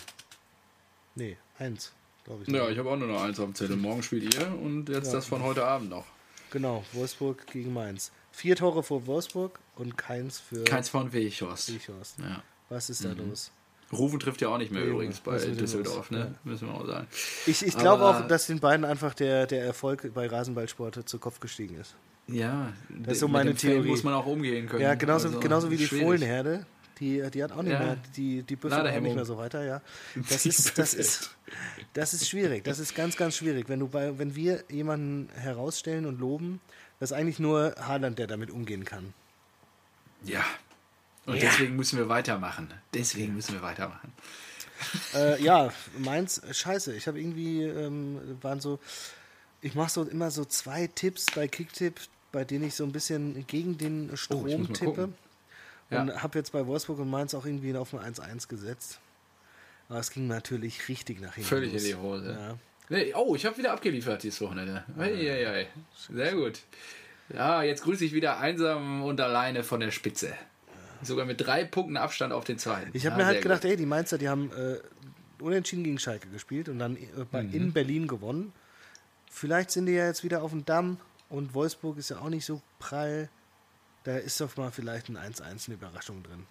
Nee, eins, glaube ich. Ja, ich habe auch nur noch eins auf dem Zettel. Morgen spielt ihr und jetzt ja. das von heute Abend noch. Genau, Wolfsburg gegen Mainz. Vier Tore vor Wolfsburg und keins für. Keins von Weichhorst. Weichhorst. Ja. Was ist da mhm. los? Rufen trifft ja auch nicht mehr ja, übrigens bei Düsseldorf, ne? Ja. müssen wir auch sagen. Ich, ich glaube auch, dass den beiden einfach der, der Erfolg bei Rasenballsport zu Kopf gestiegen ist. Ja, das ist so meine Theorie. muss man auch umgehen können. Ja, genauso, also, genauso wie die Fohlenherde. Die, die hat auch nicht ja. mehr, die, die büffelt auch nicht mehr so weiter, ja. Das ist, das ist, das ist schwierig. Das ist ganz, ganz schwierig. Wenn du bei, wenn wir jemanden herausstellen und loben, das ist eigentlich nur Haaland, der damit umgehen kann. Ja. Und ja. deswegen müssen wir weitermachen. Deswegen müssen wir weitermachen. Äh, ja, meins, scheiße. Ich habe irgendwie, ähm, waren so, ich mache so immer so zwei Tipps bei Kicktipp, bei denen ich so ein bisschen gegen den oh, Strom oh, tippe. Ja. Und habe jetzt bei Wolfsburg und Mainz auch irgendwie auf ein 1-1 gesetzt. Aber es ging natürlich richtig nach hinten. Völlig los. in die Hose. Ja. Oh, ich habe wieder abgeliefert dieses Wochenende. Eieiei. Sehr gut. Ja, jetzt grüße ich wieder einsam und alleine von der Spitze. Sogar mit drei Punkten Abstand auf den zweiten. Ich habe ja, mir halt gedacht, gut. ey, die Mainzer, die haben äh, unentschieden gegen Schalke gespielt und dann äh, mhm. in Berlin gewonnen. Vielleicht sind die ja jetzt wieder auf dem Damm und Wolfsburg ist ja auch nicht so prall. Da ist doch mal vielleicht ein 1-1 eine Überraschung drin.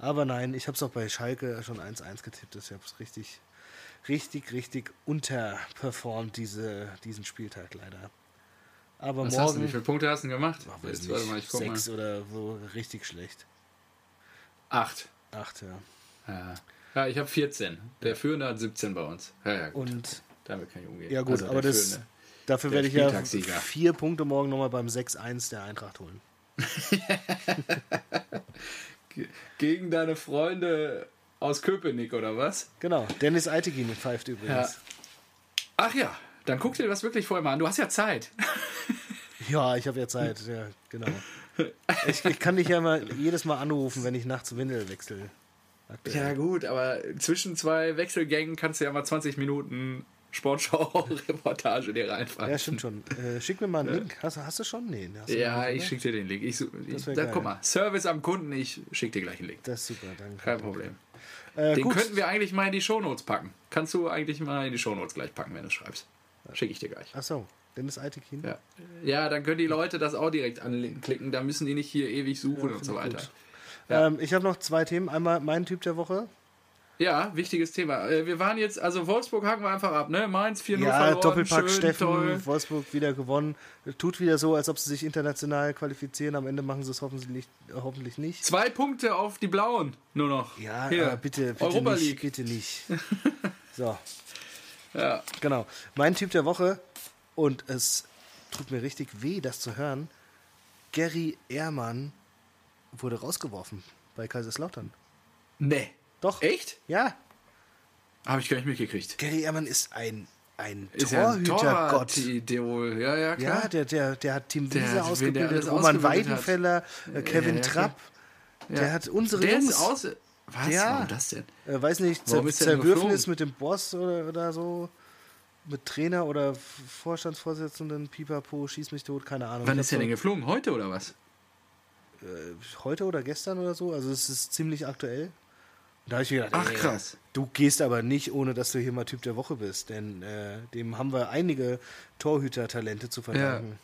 Aber nein, ich habe es auch bei Schalke schon 1-1 getippt. Ich habe es richtig, richtig, richtig unterperformt, diese, diesen Spieltag leider. Aber Was morgen, hast du, wie viele Punkte hast du gemacht? Ach, Jetzt, nicht, mal, sechs mal. oder so, richtig schlecht. Acht. Acht, ja. Ja, ja ich habe 14. Der. Führende hat 17 bei uns. Ja, ja, gut. Und damit kann ich umgehen. Ja gut, also aber das, dafür werde ich ja vier Punkte morgen nochmal beim 6-1 der Eintracht holen. Gegen deine Freunde aus Köpenick, oder was? Genau, Dennis Eitegin pfeift übrigens. Ja. Ach ja, dann guck dir das wirklich vorher mal an. Du hast ja Zeit. ja, ich habe ja Zeit, ja, genau. Ich, ich, kann dich ja mal jedes Mal anrufen, wenn ich nachts Windel wechsle. Ja, gut, aber zwischen zwei Wechselgängen kannst du ja mal 20 Minuten Sportschau-Reportage dir reinfahren. Ja, stimmt schon. Äh, schick mir mal einen Link. Hast, hast du schon? Nee. Du ja, ich schicke dir den Link. Ich, ich, da, guck mal, Service am Kunden, ich schicke dir gleich einen Link. Das ist super, danke. Kein Problem. Äh, den gut. könnten wir eigentlich mal in die Shownotes packen. Kannst du eigentlich mal in die Shownotes gleich packen, wenn du schreibst. Schicke ich dir gleich. Ach so. Dennis Eitekin? Ja. ja, dann können die Leute das auch direkt anklicken. Da müssen die nicht hier ewig suchen ja, und so weiter. Ja. Ähm, ich habe noch zwei Themen. Einmal mein Typ der Woche. Ja, wichtiges Thema. Äh, wir waren jetzt, also Wolfsburg haken wir einfach ab, ne? Mainz 4-0 ja, verloren. Doppelpack schön, Steffen, toll. Wolfsburg wieder gewonnen. Tut wieder so, als ob sie sich international qualifizieren. Am Ende machen sie es hoffentlich, hoffentlich nicht. Zwei Punkte auf die Blauen nur noch. Ja, Hier. bitte, bitte Europa nicht, League. bitte nicht. So. ja. Genau. Mein Typ der Woche, und es tut mir richtig weh, das zu hören, Gary Ehrmann wurde rausgeworfen bei Kaiserslautern. Nee. Doch. Echt? Ja. Habe ich gar nicht mitgekriegt. Gary Ehrmann ist ein, ein Torhütergott. Idol. Ja, ja, klar. Ja, der, der, der hat Tim Wiese ausgebildet, Roman Weidenfeller. Äh, Kevin ja, Trapp. Ja. Der hat unsere der Jungs. Ist aus Was? Ja. Warum das denn? Äh, weiß nicht, Zer Zerwürfnis mit dem Boss oder, oder so. Mit Trainer oder Vorstandsvorsitzenden, Pipapo, schieß mich tot, keine Ahnung. Wann ist der denn geflogen? Heute oder was? Äh, heute oder gestern oder so. Also es ist ziemlich aktuell. Da habe ich gedacht, Ach ey, krass. Du gehst aber nicht, ohne dass du hier mal Typ der Woche bist, denn äh, dem haben wir einige Torhüter-Talente zu verdanken.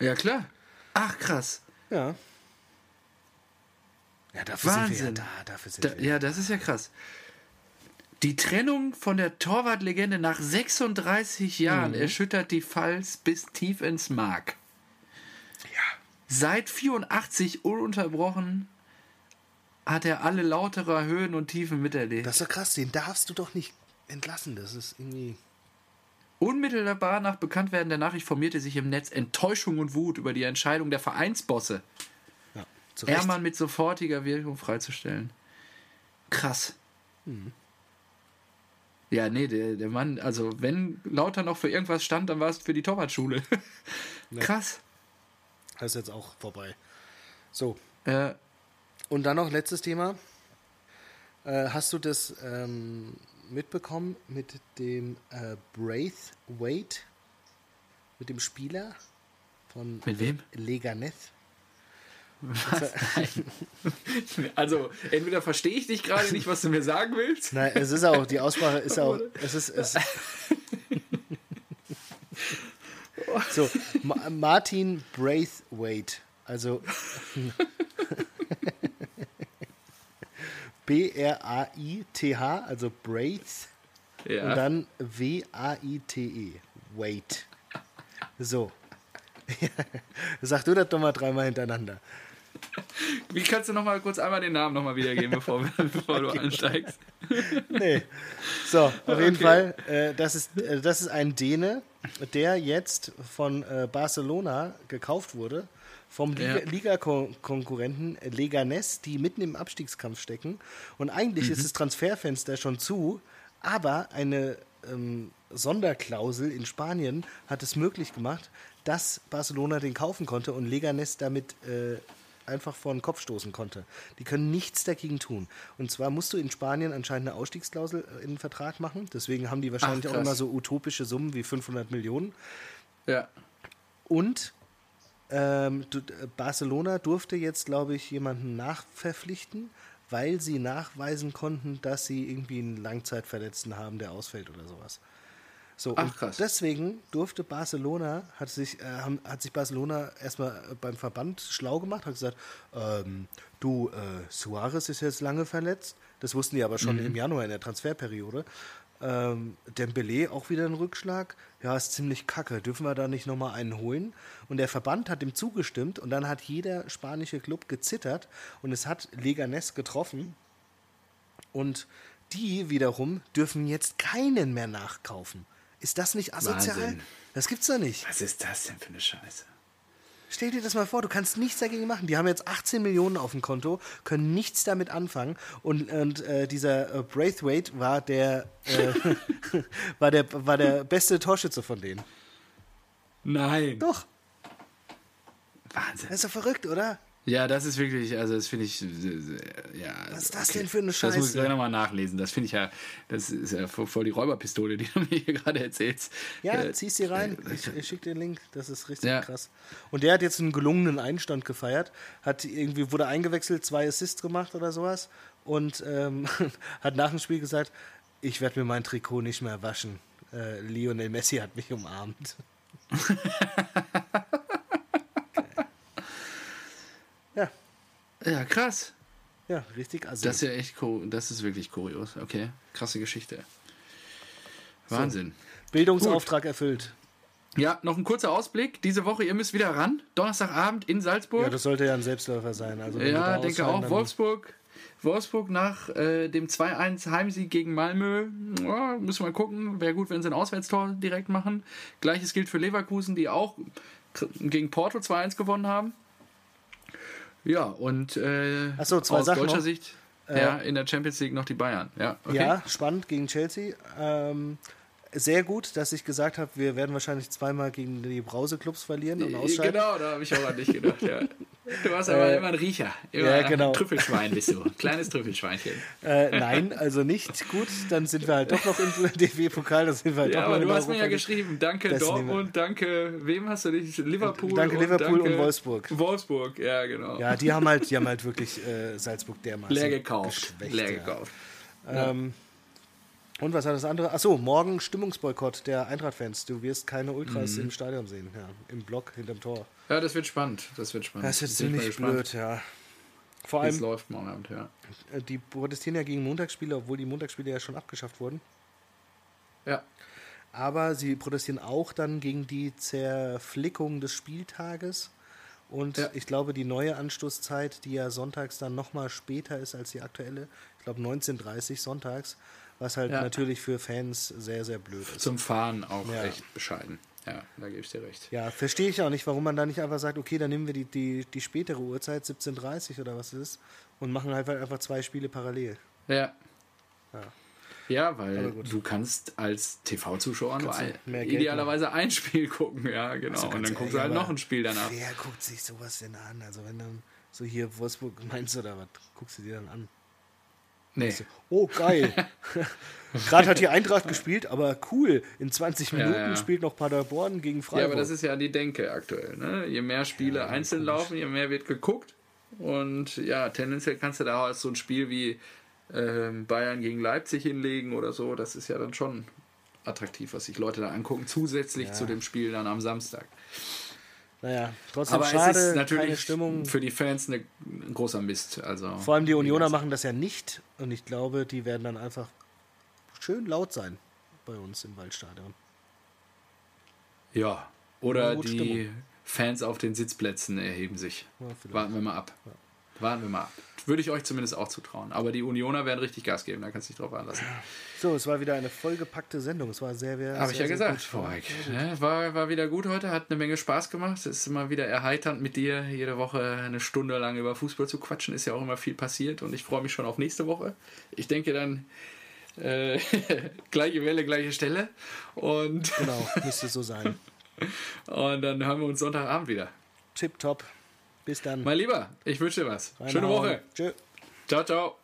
Ja. ja, klar. Ach krass. Ja. Ja, dafür Wahnsinn. sind wir ja da. Dafür sind da, wir. Ja, das ist ja krass. Die Trennung von der Torwartlegende nach 36 Jahren mhm. erschüttert die Pfalz bis tief ins Mark. Ja. Seit 84 ununterbrochen hat er alle lauterer Höhen und Tiefen miterlebt. Das ist doch krass, den darfst du doch nicht entlassen. Das ist irgendwie. Unmittelbar nach Bekanntwerden der Nachricht formierte sich im Netz Enttäuschung und Wut über die Entscheidung der Vereinsbosse, ja, Ehrmann mit sofortiger Wirkung freizustellen. Krass. Mhm. Ja, nee, der, der Mann, also wenn Lauter noch für irgendwas stand, dann war es für die Torwartschule. Krass. Das ist jetzt auch vorbei. So. Äh, Und dann noch letztes Thema. Äh, hast du das ähm, mitbekommen mit dem äh, Braithwaite? Mit dem Spieler von mit wem? Leganés? also, entweder verstehe ich dich gerade nicht, was du mir sagen willst. Nein, es ist auch, die Aussprache ist auch, es ist, es So, Ma Martin Braithwaite, also B-R-A-I-T-H, also Braith, ja. und dann W-A-I-T-E, Wait. So. Sag du das doch mal dreimal hintereinander. Wie kannst du noch mal kurz einmal den Namen noch mal wiedergeben, bevor, bevor du einsteigst? nee. So, auf okay. jeden Fall, äh, das, ist, äh, das ist ein Däne, der jetzt von äh, Barcelona gekauft wurde, vom Liga-Konkurrenten ja. Leganes, die mitten im Abstiegskampf stecken. Und eigentlich mhm. ist das Transferfenster schon zu, aber eine ähm, Sonderklausel in Spanien hat es möglich gemacht, dass Barcelona den kaufen konnte und Leganes damit äh, einfach vor den Kopf stoßen konnte. Die können nichts dagegen tun. Und zwar musst du in Spanien anscheinend eine Ausstiegsklausel äh, in den Vertrag machen. Deswegen haben die wahrscheinlich Ach, auch immer so utopische Summen wie 500 Millionen. Ja. Und ähm, Barcelona durfte jetzt, glaube ich, jemanden nachverpflichten, weil sie nachweisen konnten, dass sie irgendwie einen Langzeitverletzten haben, der ausfällt oder sowas. So, Ach, krass. deswegen durfte Barcelona, hat sich, äh, hat sich Barcelona erstmal beim Verband schlau gemacht, hat gesagt, ähm, du, äh, Suarez ist jetzt lange verletzt, das wussten die aber schon mhm. im Januar in der Transferperiode. Ähm, Dembele auch wieder ein Rückschlag. Ja, ist ziemlich kacke. Dürfen wir da nicht nochmal einen holen? Und der Verband hat ihm zugestimmt und dann hat jeder spanische Club gezittert und es hat Leganes getroffen. Und die wiederum dürfen jetzt keinen mehr nachkaufen. Ist das nicht asozial? Wahnsinn. Das gibt's doch nicht. Was ist das denn für eine Scheiße? Stell dir das mal vor, du kannst nichts dagegen machen. Die haben jetzt 18 Millionen auf dem Konto, können nichts damit anfangen. Und, und äh, dieser äh, Braithwaite war der, äh, war, der, war der beste Torschütze von denen. Nein. Doch. Wahnsinn. Das ist doch verrückt, oder? Ja, das ist wirklich, also das finde ich, ja. Was ist das okay. denn für eine Scheiße? Das muss ich gleich nochmal nachlesen. Das finde ich ja, das ist ja voll die Räuberpistole, die du mir hier gerade erzählst. Ja, äh, ziehst sie rein. Äh, ich, ich schicke den Link. Das ist richtig ja. krass. Und der hat jetzt einen gelungenen Einstand gefeiert. Hat irgendwie, wurde eingewechselt, zwei Assists gemacht oder sowas. Und ähm, hat nach dem Spiel gesagt, ich werde mir mein Trikot nicht mehr waschen. Äh, Lionel Messi hat mich umarmt. Ja, krass. Ja, richtig also. Das ist ja echt das ist wirklich kurios. Okay, krasse Geschichte. Wahnsinn. So, Bildungsauftrag Gut. erfüllt. Ja, noch ein kurzer Ausblick. Diese Woche, ihr müsst wieder ran. Donnerstagabend in Salzburg. Ja, das sollte ja ein Selbstläufer sein. Also, ja, denke auch. Wolfsburg. Wolfsburg nach äh, dem 2-1 Heimsieg gegen Malmö. Ja, müssen wir mal gucken. Wäre gut, wenn sie ein Auswärtstor direkt machen. Gleiches gilt für Leverkusen, die auch gegen Porto 2-1 gewonnen haben. Ja, und äh, so, zwei aus Sachen deutscher noch. Sicht äh, ja, in der Champions League noch die Bayern. Ja, okay. ja spannend gegen Chelsea. Ähm, sehr gut, dass ich gesagt habe, wir werden wahrscheinlich zweimal gegen die Brauseclubs verlieren und ausscheiden. Genau, da habe ich auch an dich gedacht, ja. Du warst aber äh, immer ein Riecher. Immer ja, genau. Ein Trüffelschwein bist du. Kleines Trüffelschweinchen. Äh, nein, also nicht. Gut, dann sind wir halt doch noch im DFB-Pokal. Dann sind wir halt ja, doch aber du hast mir ja geschrieben, danke das Dortmund, danke, wem hast du dich? Liverpool. Danke und Liverpool danke und Wolfsburg. Wolfsburg, ja, genau. Ja, die haben halt, die haben halt wirklich äh, Salzburg dermaßen Leer gekauft. Leer gekauft. Ja. Ähm, und was hat das andere? Achso, morgen Stimmungsboykott der Eintracht-Fans. Du wirst keine Ultras mhm. im Stadion sehen, ja, im Block hinterm Tor. Ja, das wird spannend. Das wird spannend. Das wird ziemlich blöd, ja. Vor allem. läuft morgen Abend, ja. Äh, die protestieren ja gegen Montagsspiele, obwohl die Montagsspiele ja schon abgeschafft wurden. Ja. Aber sie protestieren auch dann gegen die Zerflickung des Spieltages. Und ja. ich glaube, die neue Anstoßzeit, die ja sonntags dann nochmal später ist als die aktuelle, ich glaube 19.30 sonntags, was halt ja. natürlich für Fans sehr, sehr blöd ist. Zum Fahren auch ja. echt bescheiden. Ja, da gebe ich dir recht. Ja, verstehe ich auch nicht, warum man da nicht einfach sagt, okay, dann nehmen wir die, die, die spätere Uhrzeit, 17.30 oder was ist, und machen halt einfach zwei Spiele parallel. Ja. Ja, ja weil du kannst als TV-Zuschauer nur ein, idealerweise ein Spiel gucken, ja, genau. Also und dann guckst du halt noch ein Spiel danach. Wer guckt sich sowas denn an? Also wenn dann so hier Wolfsburg meinst du oder was, guckst du dir dann an? Nee. Oh, geil. Gerade hat hier Eintracht gespielt, aber cool. In 20 Minuten ja, ja. spielt noch Paderborn gegen Freiburg. Ja, aber das ist ja die Denke aktuell. Ne? Je mehr Spiele ja, einzeln laufen, je mehr wird geguckt. Und ja, tendenziell kannst du da auch so ein Spiel wie äh, Bayern gegen Leipzig hinlegen oder so. Das ist ja dann schon attraktiv, was sich Leute da angucken, zusätzlich zu dem Spiel dann am Samstag. Naja, trotzdem Aber schade, es ist natürlich Stimmung. für die Fans eine, ein großer Mist. Also, Vor allem die Unioner machen das ja nicht und ich glaube, die werden dann einfach schön laut sein bei uns im Waldstadion. Ja, oder die Stimmung. Fans auf den Sitzplätzen erheben sich. Ja, Warten wir mal ab. Ja. Warten wir mal ab. Würde ich euch zumindest auch zutrauen. Aber die Unioner werden richtig Gas geben, da kannst du dich drauf anlassen. So, es war wieder eine vollgepackte Sendung. Es war sehr, sehr. Habe ich ja gesagt. Ja, war, war wieder gut heute, hat eine Menge Spaß gemacht. Es ist immer wieder erheiternd mit dir, jede Woche eine Stunde lang über Fußball zu quatschen. Ist ja auch immer viel passiert und ich freue mich schon auf nächste Woche. Ich denke dann. Äh, gleiche Welle, gleiche Stelle. Und genau, müsste so sein. und dann hören wir uns Sonntagabend wieder. Tipptopp. Bis dann. Mein Lieber, ich wünsche dir was. Schöne Woche. Tschö. Ciao, ciao.